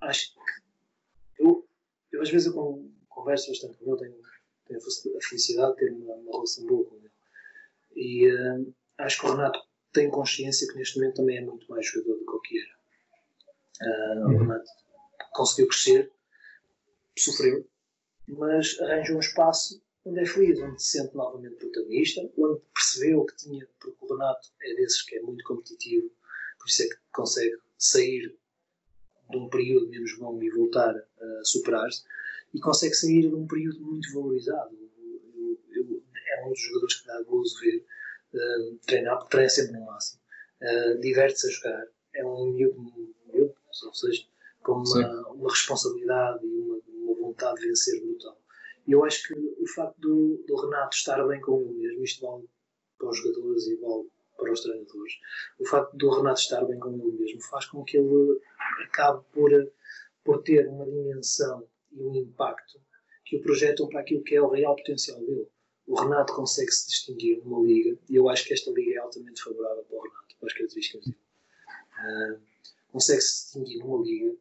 acho que. Eu, eu às vezes eu converso bastante com ele, tenho, tenho a felicidade de ter uma, uma relação boa com ele. E uh, acho que o Renato tem consciência que neste momento também é muito mais jogador do que o que era. Uh, o Renato conseguiu crescer, sofreu, mas arranja um espaço onde é feliz, onde se sente novamente protagonista, onde percebeu que tinha, porque o Renato é desses que é muito competitivo, por isso é que consegue sair de um período menos bom e voltar a superar-se, e consegue sair de um período muito valorizado. Eu, eu, é um dos jogadores que dá gozo ver uh, treinar, porque treina sempre no máximo. Uh, Diverte-se a jogar. É um miúdo, miúdo ou seja, com uma, uma responsabilidade e uma, uma, vontade de vencer brutal. E eu acho que o facto do, do Renato estar bem com ele mesmo, isto vale para os jogadores e vale para os treinadores, o facto do Renato estar bem com ele mesmo faz com que ele acabe por, por ter uma dimensão e um impacto que o projetam para aquilo que é o real potencial dele o Renato consegue se distinguir numa liga, e eu acho que esta liga é altamente favorável para o Renato, para as características dele. Uh, consegue se distinguir numa liga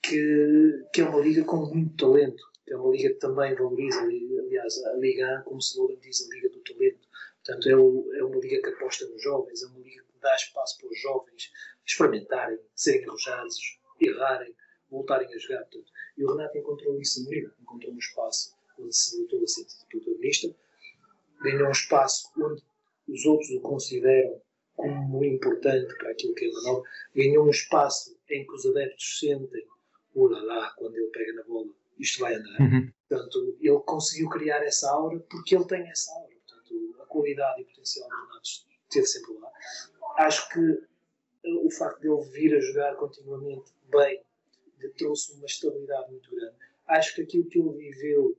que, que é uma liga com muito talento, que é uma liga que também valoriza, aliás, a Liga 1, como se slogan diz, a Liga do Talento. Portanto, é, é uma liga que aposta nos jovens, é uma liga que dá espaço para os jovens experimentarem, serem arrojados, errarem, voltarem a jogar. Portanto, e o Renato encontrou isso na liga, encontrou um espaço onde se voltou a sentir protagonista, ganhou um espaço onde os outros o consideram como importante para aquilo que é Ronaldo, ganhou um espaço em que os adeptos sentem o lá quando ele pega na bola, isto vai andar. Uhum. Portanto, ele conseguiu criar essa aura porque ele tem essa aura. Portanto, a qualidade e o potencial do Ronaldo esteve sempre lá. Acho que eh, o facto de ele vir a jogar continuamente bem lhe trouxe uma estabilidade muito grande. Acho que aquilo que ele viveu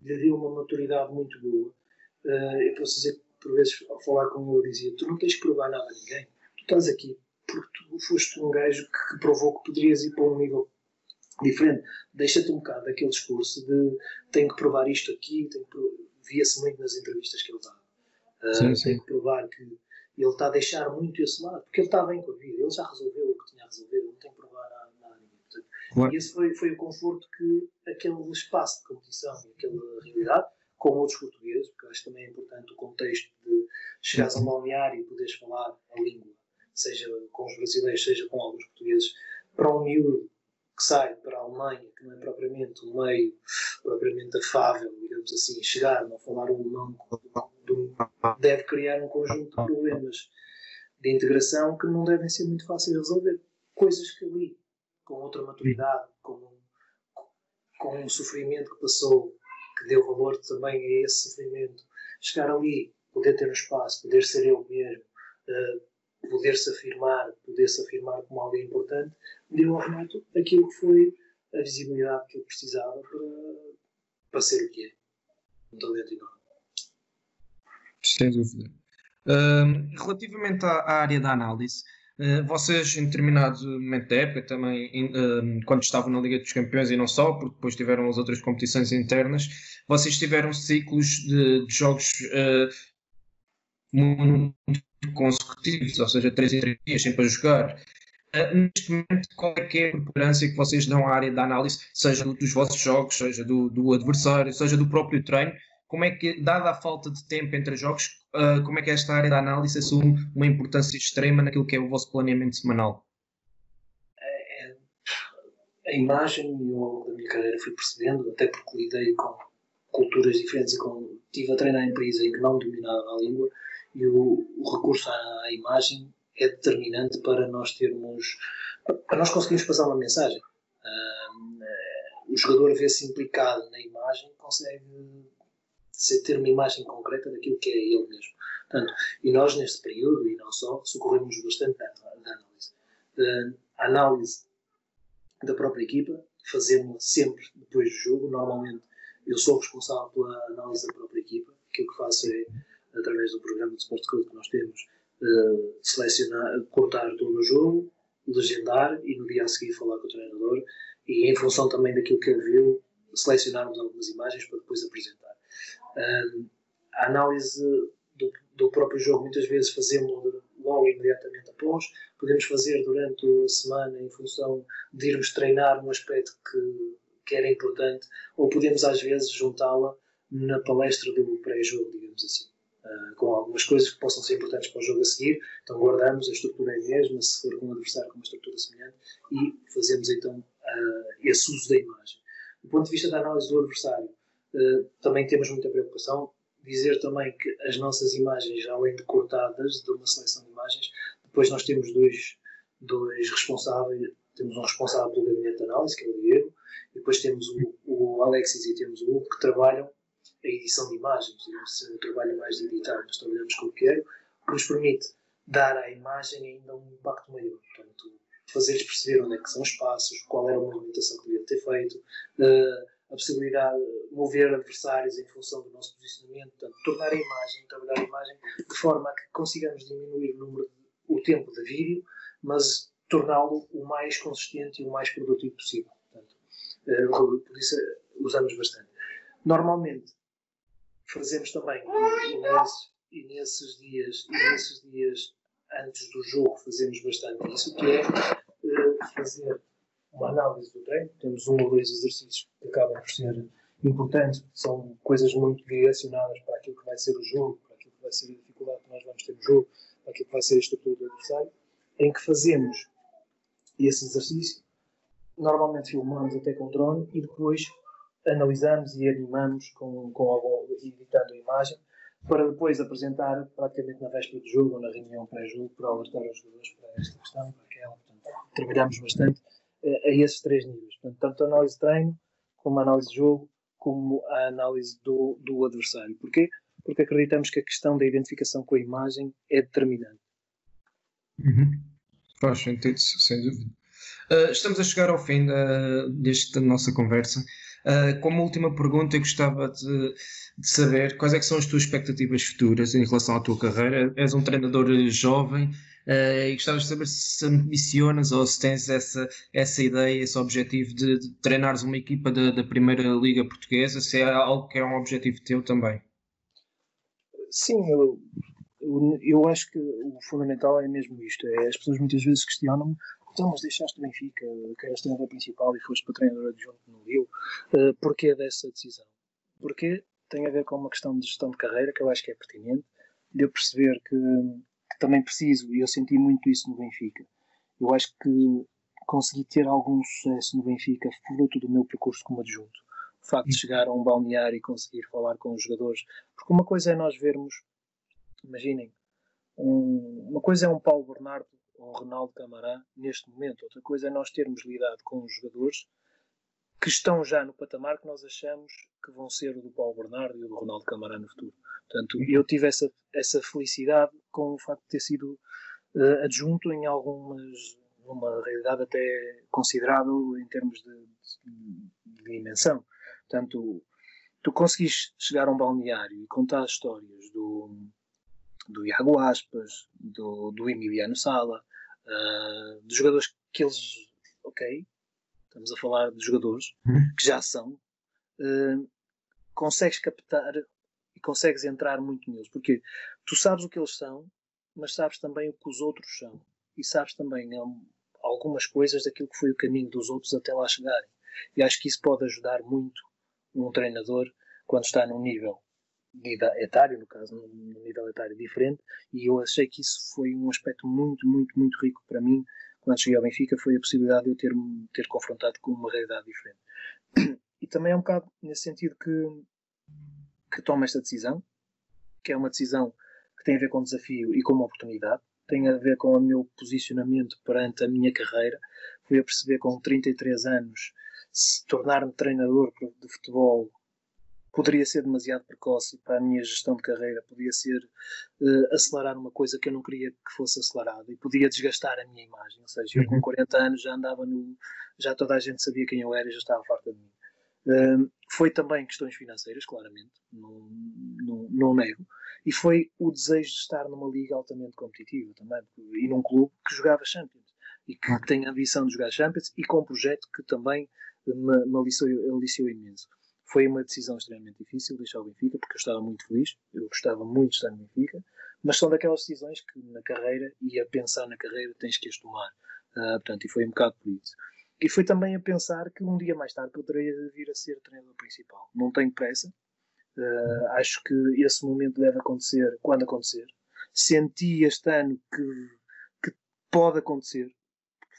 lhe deu uma maturidade muito boa eu posso dizer que, por vezes, ao falar com ele, eu dizia: Tu não tens que provar nada a ninguém, tu estás aqui porque tu foste um gajo que, que provou que poderias ir para um nível diferente. Deixa-te um bocado daquele discurso de tenho que provar isto aqui, via-se muito nas entrevistas que ele dá. Uh, sim, sim. Tenho que provar que ele está a deixar muito esse lado, porque ele está bem com a vida, ele já resolveu o que tinha a resolver, não tem que provar nada, nada a ninguém. Portanto, E esse foi, foi o conforto que aquele espaço de competição e aquela realidade com outros portugueses, porque acho também é importante o contexto de chegares a um balneário e poderes falar a língua, seja com os brasileiros, seja com alguns portugueses, para um miúdo que sai para a Alemanha, que não é propriamente um meio propriamente afável, digamos assim, chegar, não falar o alemão, deve criar um conjunto de problemas de integração que não devem ser muito fáceis de resolver. Coisas que ali, com outra maturidade, com, com um sofrimento que passou que deu valor também a esse sofrimento. Chegar ali, poder ter um espaço, poder ser eu mesmo, uh, poder se afirmar, poder se afirmar como alguém importante, deu ao Renato aquilo que foi a visibilidade que ele precisava para, para ser o que é. Um talento enorme. Sem dúvida. Uh, relativamente à, à área da análise, eh, vocês, em determinado momento da época, também eh, quando estavam na Liga dos Campeões e não só, porque depois tiveram as outras competições internas, vocês tiveram ciclos de, de jogos uh, muito consecutivos, ou seja, três em três dias sempre a jogar. Uh, neste momento, qual é é a preponderância que vocês dão à área da análise, seja dos vossos jogos, seja do, do adversário, seja do próprio treino? Como é que, dada a falta de tempo entre jogos, uh, como é que esta área da análise assume uma importância extrema naquilo que é o vosso planeamento semanal? É, é, a imagem, eu ao longo da minha carreira fui percebendo, até porque lidei com culturas diferentes e estive a treinar em países em que não dominava a língua, e o, o recurso à, à imagem é determinante para nós termos, para nós conseguirmos passar uma mensagem. Uh, o jogador vê-se implicado na imagem, consegue ter uma imagem concreta daquilo que é ele mesmo. Portanto, e nós neste período, e não só, socorremos bastante da, da análise. Uh, a análise da própria equipa, fazemos sempre depois do jogo, normalmente eu sou responsável pela análise da própria equipa, aquilo que faço é, através do programa de Sport Code que nós temos, uh, selecionar, cortar todo o jogo, legendar e no dia a seguir falar com o treinador e em função também daquilo que ele viu, selecionarmos algumas imagens para depois apresentar. A análise do, do, próprio jogo muitas vezes fazemos logo imediatamente após, podemos fazer durante a semana em função de irmos treinar um aspecto que, que era importante, ou podemos às vezes juntá-la na palestra do pré-jogo, digamos assim. Uh, com algumas coisas que possam ser importantes para o jogo a seguir, então guardamos, a estrutura é mesma, se for com um adversário com uma estrutura semelhante, e fazemos então uh, esse uso da imagem. Do ponto de vista da análise do adversário, também temos muita preocupação. Dizer também que as nossas imagens, além de cortadas de uma seleção de imagens, depois nós temos dois, dois responsáveis, temos um responsável pelo gabinete de análise, que é o Diego, e depois temos o, o Alexis e temos o Hugo, que trabalham a edição de imagens, digamos, um trabalho mais de editar, nós trabalhamos com o que quero, que nos permite dar à imagem ainda um impacto maior. Portanto, fazer-lhes perceber onde é que são os passos, qual era a movimentação que devia ter feito, uh, a possibilidade de mover adversários em função do nosso posicionamento, portanto, tornar a imagem, trabalhar a imagem de forma a que consigamos diminuir o, número o tempo de vídeo, mas torná-lo o mais consistente e o mais produtivo possível. Portanto, uh, por isso usamos bastante. Normalmente, fazemos também, e nesses, e nesses dias, e nesses dias antes do jogo, fazemos bastante isso, que é uh, fazer uma análise do treino. Temos um ou dois exercícios que acabam por ser importantes, são coisas muito direcionadas para aquilo que vai ser o jogo, para aquilo que vai ser a dificuldade que nós vamos ter no jogo, para aquilo que vai ser a estrutura do adversário, em que fazemos esse exercício, normalmente filmamos até com drone e depois analisamos e animamos com, com algum, editando a imagem, para depois apresentar praticamente na véspera do jogo ou na reunião pré-jogo para alertar os jogadores para esta questão, para aquela. Portanto, trabalhamos bastante a esses três níveis. Portanto, tanto a análise de treino, como a análise de jogo, como a análise do, do adversário. Porquê? Porque acreditamos que a questão da identificação com a imagem é determinante. Uhum. Faz sentido, sem dúvida. Uh, estamos a chegar ao fim da, desta nossa conversa. Uh, como última pergunta, eu gostava de, de, saber quais é que são as tuas expectativas futuras em relação à tua carreira. És um treinador jovem uh, e gostava de saber se ambicionas ou se tens essa, essa ideia, esse objetivo de, de treinares uma equipa da, Primeira Liga Portuguesa, se é algo que é um objetivo teu também. Sim, eu, eu, eu acho que o fundamental é mesmo isto. É, as pessoas muitas vezes questionam-me então, mas deixaste o Benfica, que eras treinador principal e foste para treinador adjunto no Rio, uh, porquê dessa decisão? Porque tem a ver com uma questão de gestão de carreira que eu acho que é pertinente, de eu perceber que, que também preciso, e eu senti muito isso no Benfica. Eu acho que consegui ter algum sucesso no Benfica fruto do meu percurso como adjunto. O facto de chegar a um balneário e conseguir falar com os jogadores. Porque uma coisa é nós vermos, imaginem, um, uma coisa é um Paulo Bernardo ou Ronaldo Camará neste momento. Outra coisa é nós termos lidado com os jogadores que estão já no patamar que nós achamos que vão ser o do Paulo Bernardo e o do Ronaldo Camará no futuro. Portanto, eu tive essa, essa felicidade com o facto de ter sido uh, adjunto em algumas, numa realidade até considerável em termos de, de, de dimensão. Portanto, tu conseguis chegar a um balneário e contar histórias do, do Iago Aspas, do, do Emiliano Sala, uh, dos jogadores que eles, ok, estamos a falar de jogadores uhum. que já são, uh, consegues captar e consegues entrar muito neles, porque tu sabes o que eles são, mas sabes também o que os outros são, e sabes também algumas coisas daquilo que foi o caminho dos outros até lá chegarem. E acho que isso pode ajudar muito um treinador quando está num nível etário, no caso, num nível etário diferente, e eu achei que isso foi um aspecto muito, muito, muito rico para mim quando cheguei ao Benfica, foi a possibilidade de eu ter, ter confrontado com uma realidade diferente. E também é um bocado nesse sentido que, que tomo esta decisão, que é uma decisão que tem a ver com desafio e com uma oportunidade, tem a ver com o meu posicionamento perante a minha carreira. Fui a perceber com 33 anos se tornar-me treinador de futebol poderia ser demasiado precoce para a minha gestão de carreira, podia ser uh, acelerar uma coisa que eu não queria que fosse acelerada e podia desgastar a minha imagem. Ou seja, eu com 40 uhum. anos já andava no. já toda a gente sabia quem eu era e já estava farta de mim. Uh, foi também questões financeiras, claramente, não, não, não, nego, e foi o desejo de estar numa liga altamente competitiva também, e num clube que jogava Champions e que tem a ambição de jogar Champions e com um projeto que também me, me aliciou, aliciou imenso. Foi uma decisão extremamente difícil deixar o Benfica, porque eu estava muito feliz, eu gostava muito de estar no Benfica, mas são daquelas decisões que na carreira e a pensar na carreira tens que as tomar. Uh, portanto, e foi um bocado por isso. E foi também a pensar que um dia mais tarde poderia vir a ser treinador principal. Não tenho pressa, uh, acho que esse momento deve acontecer quando acontecer. Senti este ano que, que pode acontecer,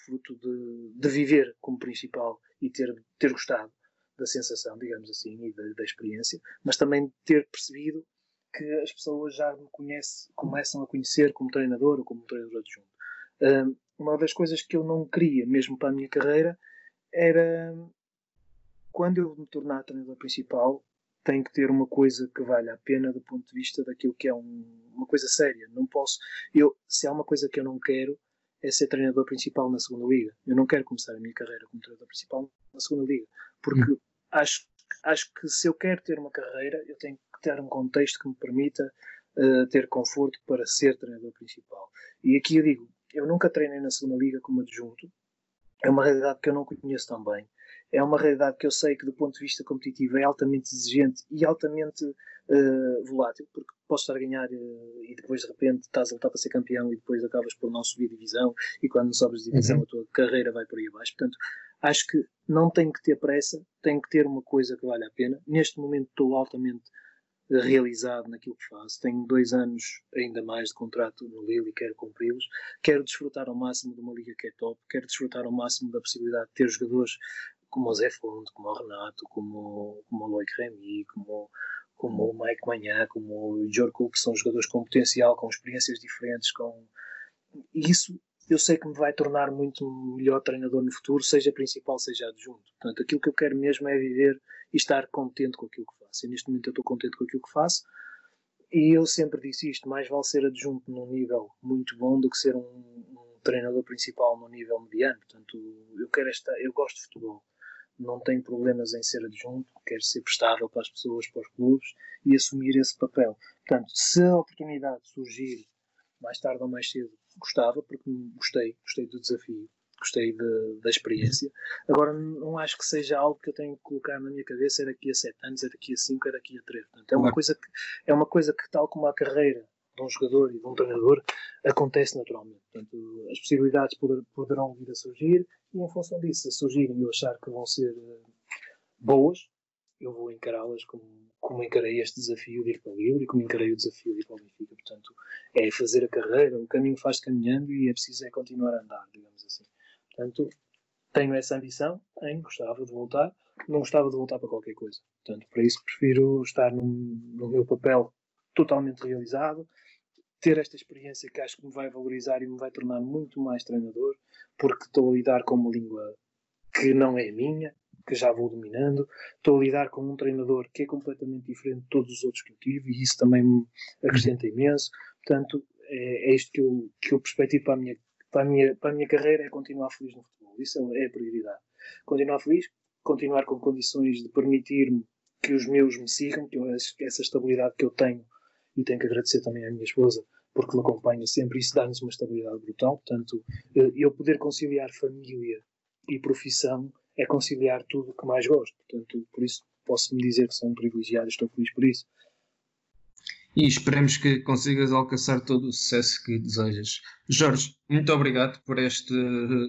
fruto de, de viver como principal e ter, ter gostado da sensação, digamos assim, e da, da experiência, mas também ter percebido que as pessoas já me conhecem, começam a conhecer como treinador ou como treinador adjunto. Um, uma das coisas que eu não queria, mesmo para a minha carreira, era quando eu me tornar treinador principal, tem que ter uma coisa que valha a pena do ponto de vista daquilo que é um, uma coisa séria. Não posso, eu, se há uma coisa que eu não quero, é ser treinador principal na segunda liga. Eu não quero começar a minha carreira como treinador principal na segunda liga, porque hum. acho, acho que se eu quero ter uma carreira, eu tenho que ter um contexto que me permita uh, ter conforto para ser treinador principal. E aqui eu digo, eu nunca treinei na segunda liga como adjunto, é uma realidade que eu não conheço tão bem. É uma realidade que eu sei que, do ponto de vista competitivo, é altamente exigente e altamente uh, volátil, porque posso estar a ganhar uh, e depois, de repente, estás a lutar para ser campeão e depois acabas por não subir divisão e quando sobes de divisão uhum. a tua carreira vai por aí abaixo. Portanto, acho que não tenho que ter pressa, tenho que ter uma coisa que vale a pena. Neste momento estou altamente realizado naquilo que faço. Tenho dois anos ainda mais de contrato no Lille e quero cumpri-los. Quero desfrutar ao máximo de uma liga que é top. Quero desfrutar ao máximo da possibilidade de ter jogadores como o Zé Fonte, como o Renato, como, como o Loic Remy, como, como o Mike Manhã, como o Jorco, que são jogadores com potencial, com experiências diferentes, com isso eu sei que me vai tornar muito melhor treinador no futuro, seja principal, seja adjunto. Portanto, aquilo que eu quero mesmo é viver e estar contente com aquilo que faço. E neste momento eu estou contente com aquilo que faço. E eu sempre disse isto: mais vale ser adjunto num nível muito bom do que ser um, um treinador principal num nível mediano. Portanto, eu quero eu gosto de futebol. Não tenho problemas em ser adjunto, quero ser prestável para as pessoas, para os clubes e assumir esse papel. Portanto, se a oportunidade surgir mais tarde ou mais cedo gostava, porque gostei, gostei do desafio, gostei de, da experiência. Agora, não acho que seja algo que eu tenho que colocar na minha cabeça, é daqui a 7 anos, é daqui a 5, é daqui a 3. Portanto, é uma, coisa que, é uma coisa que, tal como a carreira de um jogador e de um treinador, acontece naturalmente. Portanto, as possibilidades poder, poderão vir a surgir e, em função disso, se surgirem e eu achar que vão ser eh, boas, eu vou encará-las como, como encarei este desafio de ir para o Lille e como encarei o desafio de ir para o Benfica. Portanto, é fazer a carreira, o caminho faz caminhando e é preciso é continuar a andar, digamos assim. Portanto, tenho essa ambição em gostava de voltar, não gostava de voltar para qualquer coisa. Portanto, para isso prefiro estar no meu papel totalmente realizado, ter esta experiência que acho que me vai valorizar e me vai tornar muito mais treinador, porque estou a lidar com uma língua que não é minha, que já vou dominando. Estou a lidar com um treinador que é completamente diferente de todos os outros que eu tive e isso também me acrescenta imenso. Portanto, é, é isto que eu, que eu perspectivo para a, minha, para, a minha, para a minha carreira, é continuar feliz no futebol. Isso é a prioridade. Continuar feliz, continuar com condições de permitir-me que os meus me sigam, que eu, essa estabilidade que eu tenho, e tenho que agradecer também à minha esposa, porque me acompanha sempre, isso dá-nos uma estabilidade brutal. Portanto, eh, eu poder conciliar família e profissão é conciliar tudo o que mais gosto. Portanto, por isso posso-me dizer que sou um privilegiado estou feliz por isso. e esperemos que consigas alcançar todo o sucesso que desejas. Jorge, muito obrigado por este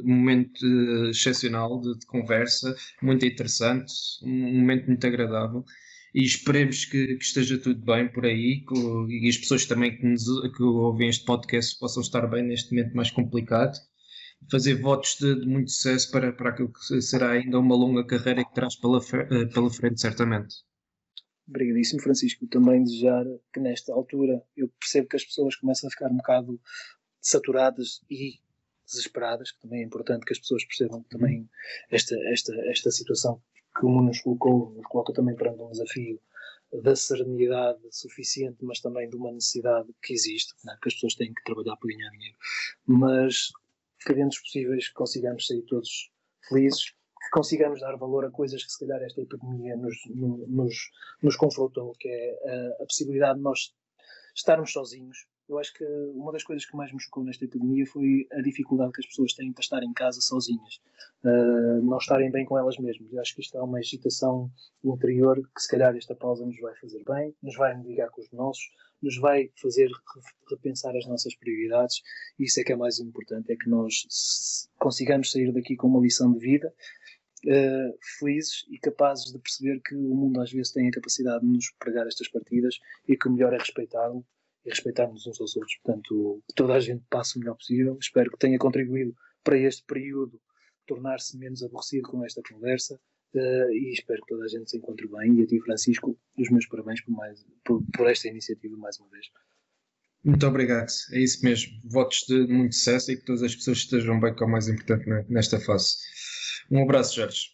momento excepcional de, de conversa, muito interessante, um momento muito agradável e esperemos que, que, esteja tudo bem por aí que, e as pessoas também que, nos, que ouvem este podcast possam estar bem neste momento mais complicado. Fazer votos de, de muito sucesso para, para aquilo que será ainda uma longa carreira que traz pela, eh, pela frente, certamente. Obrigadíssimo, Francisco. Também desejar que nesta altura eu percebo que as pessoas começam a ficar um bocado saturadas e desesperadas, que também é importante que as pessoas percebam também esta, esta, esta situação que o nos colocou, nos coloca também perante um desafio da serenidade suficiente, mas também de uma necessidade que existe, né? que as pessoas têm que trabalhar para ganhar dinheiro. Mas que dentro dos possíveis consigamos sair todos felizes que consigamos dar valor a coisas que se calhar esta epidemia nos, nos, nos confrontou, que é a, a possibilidade de nós estarmos sozinhos. Eu acho que uma das coisas que mais me chocou nesta epidemia foi a dificuldade que as pessoas têm para estar em casa sozinhas, uh, não estarem bem com elas mesmas. Eu acho que isto é uma agitação interior que se calhar esta pausa nos vai fazer bem, nos vai ligar com os nossos, nos vai fazer repensar as nossas prioridades e isso é que é mais importante, é que nós consigamos sair daqui com uma lição de vida uh, felizes e capazes de perceber que o mundo às vezes tem a capacidade de nos pregar estas partidas e que o melhor é respeitá-lo e respeitarmos uns aos outros. Portanto, que toda a gente passe o melhor possível. Espero que tenha contribuído para este período tornar-se menos aborrecido com esta conversa. Uh, e espero que toda a gente se encontre bem. E a ti, Francisco, os meus parabéns por, mais, por, por esta iniciativa mais uma vez. Muito obrigado, é isso mesmo. Votos de muito sucesso e que todas as pessoas estejam bem, que é o mais importante nesta fase. Um abraço, Jorge.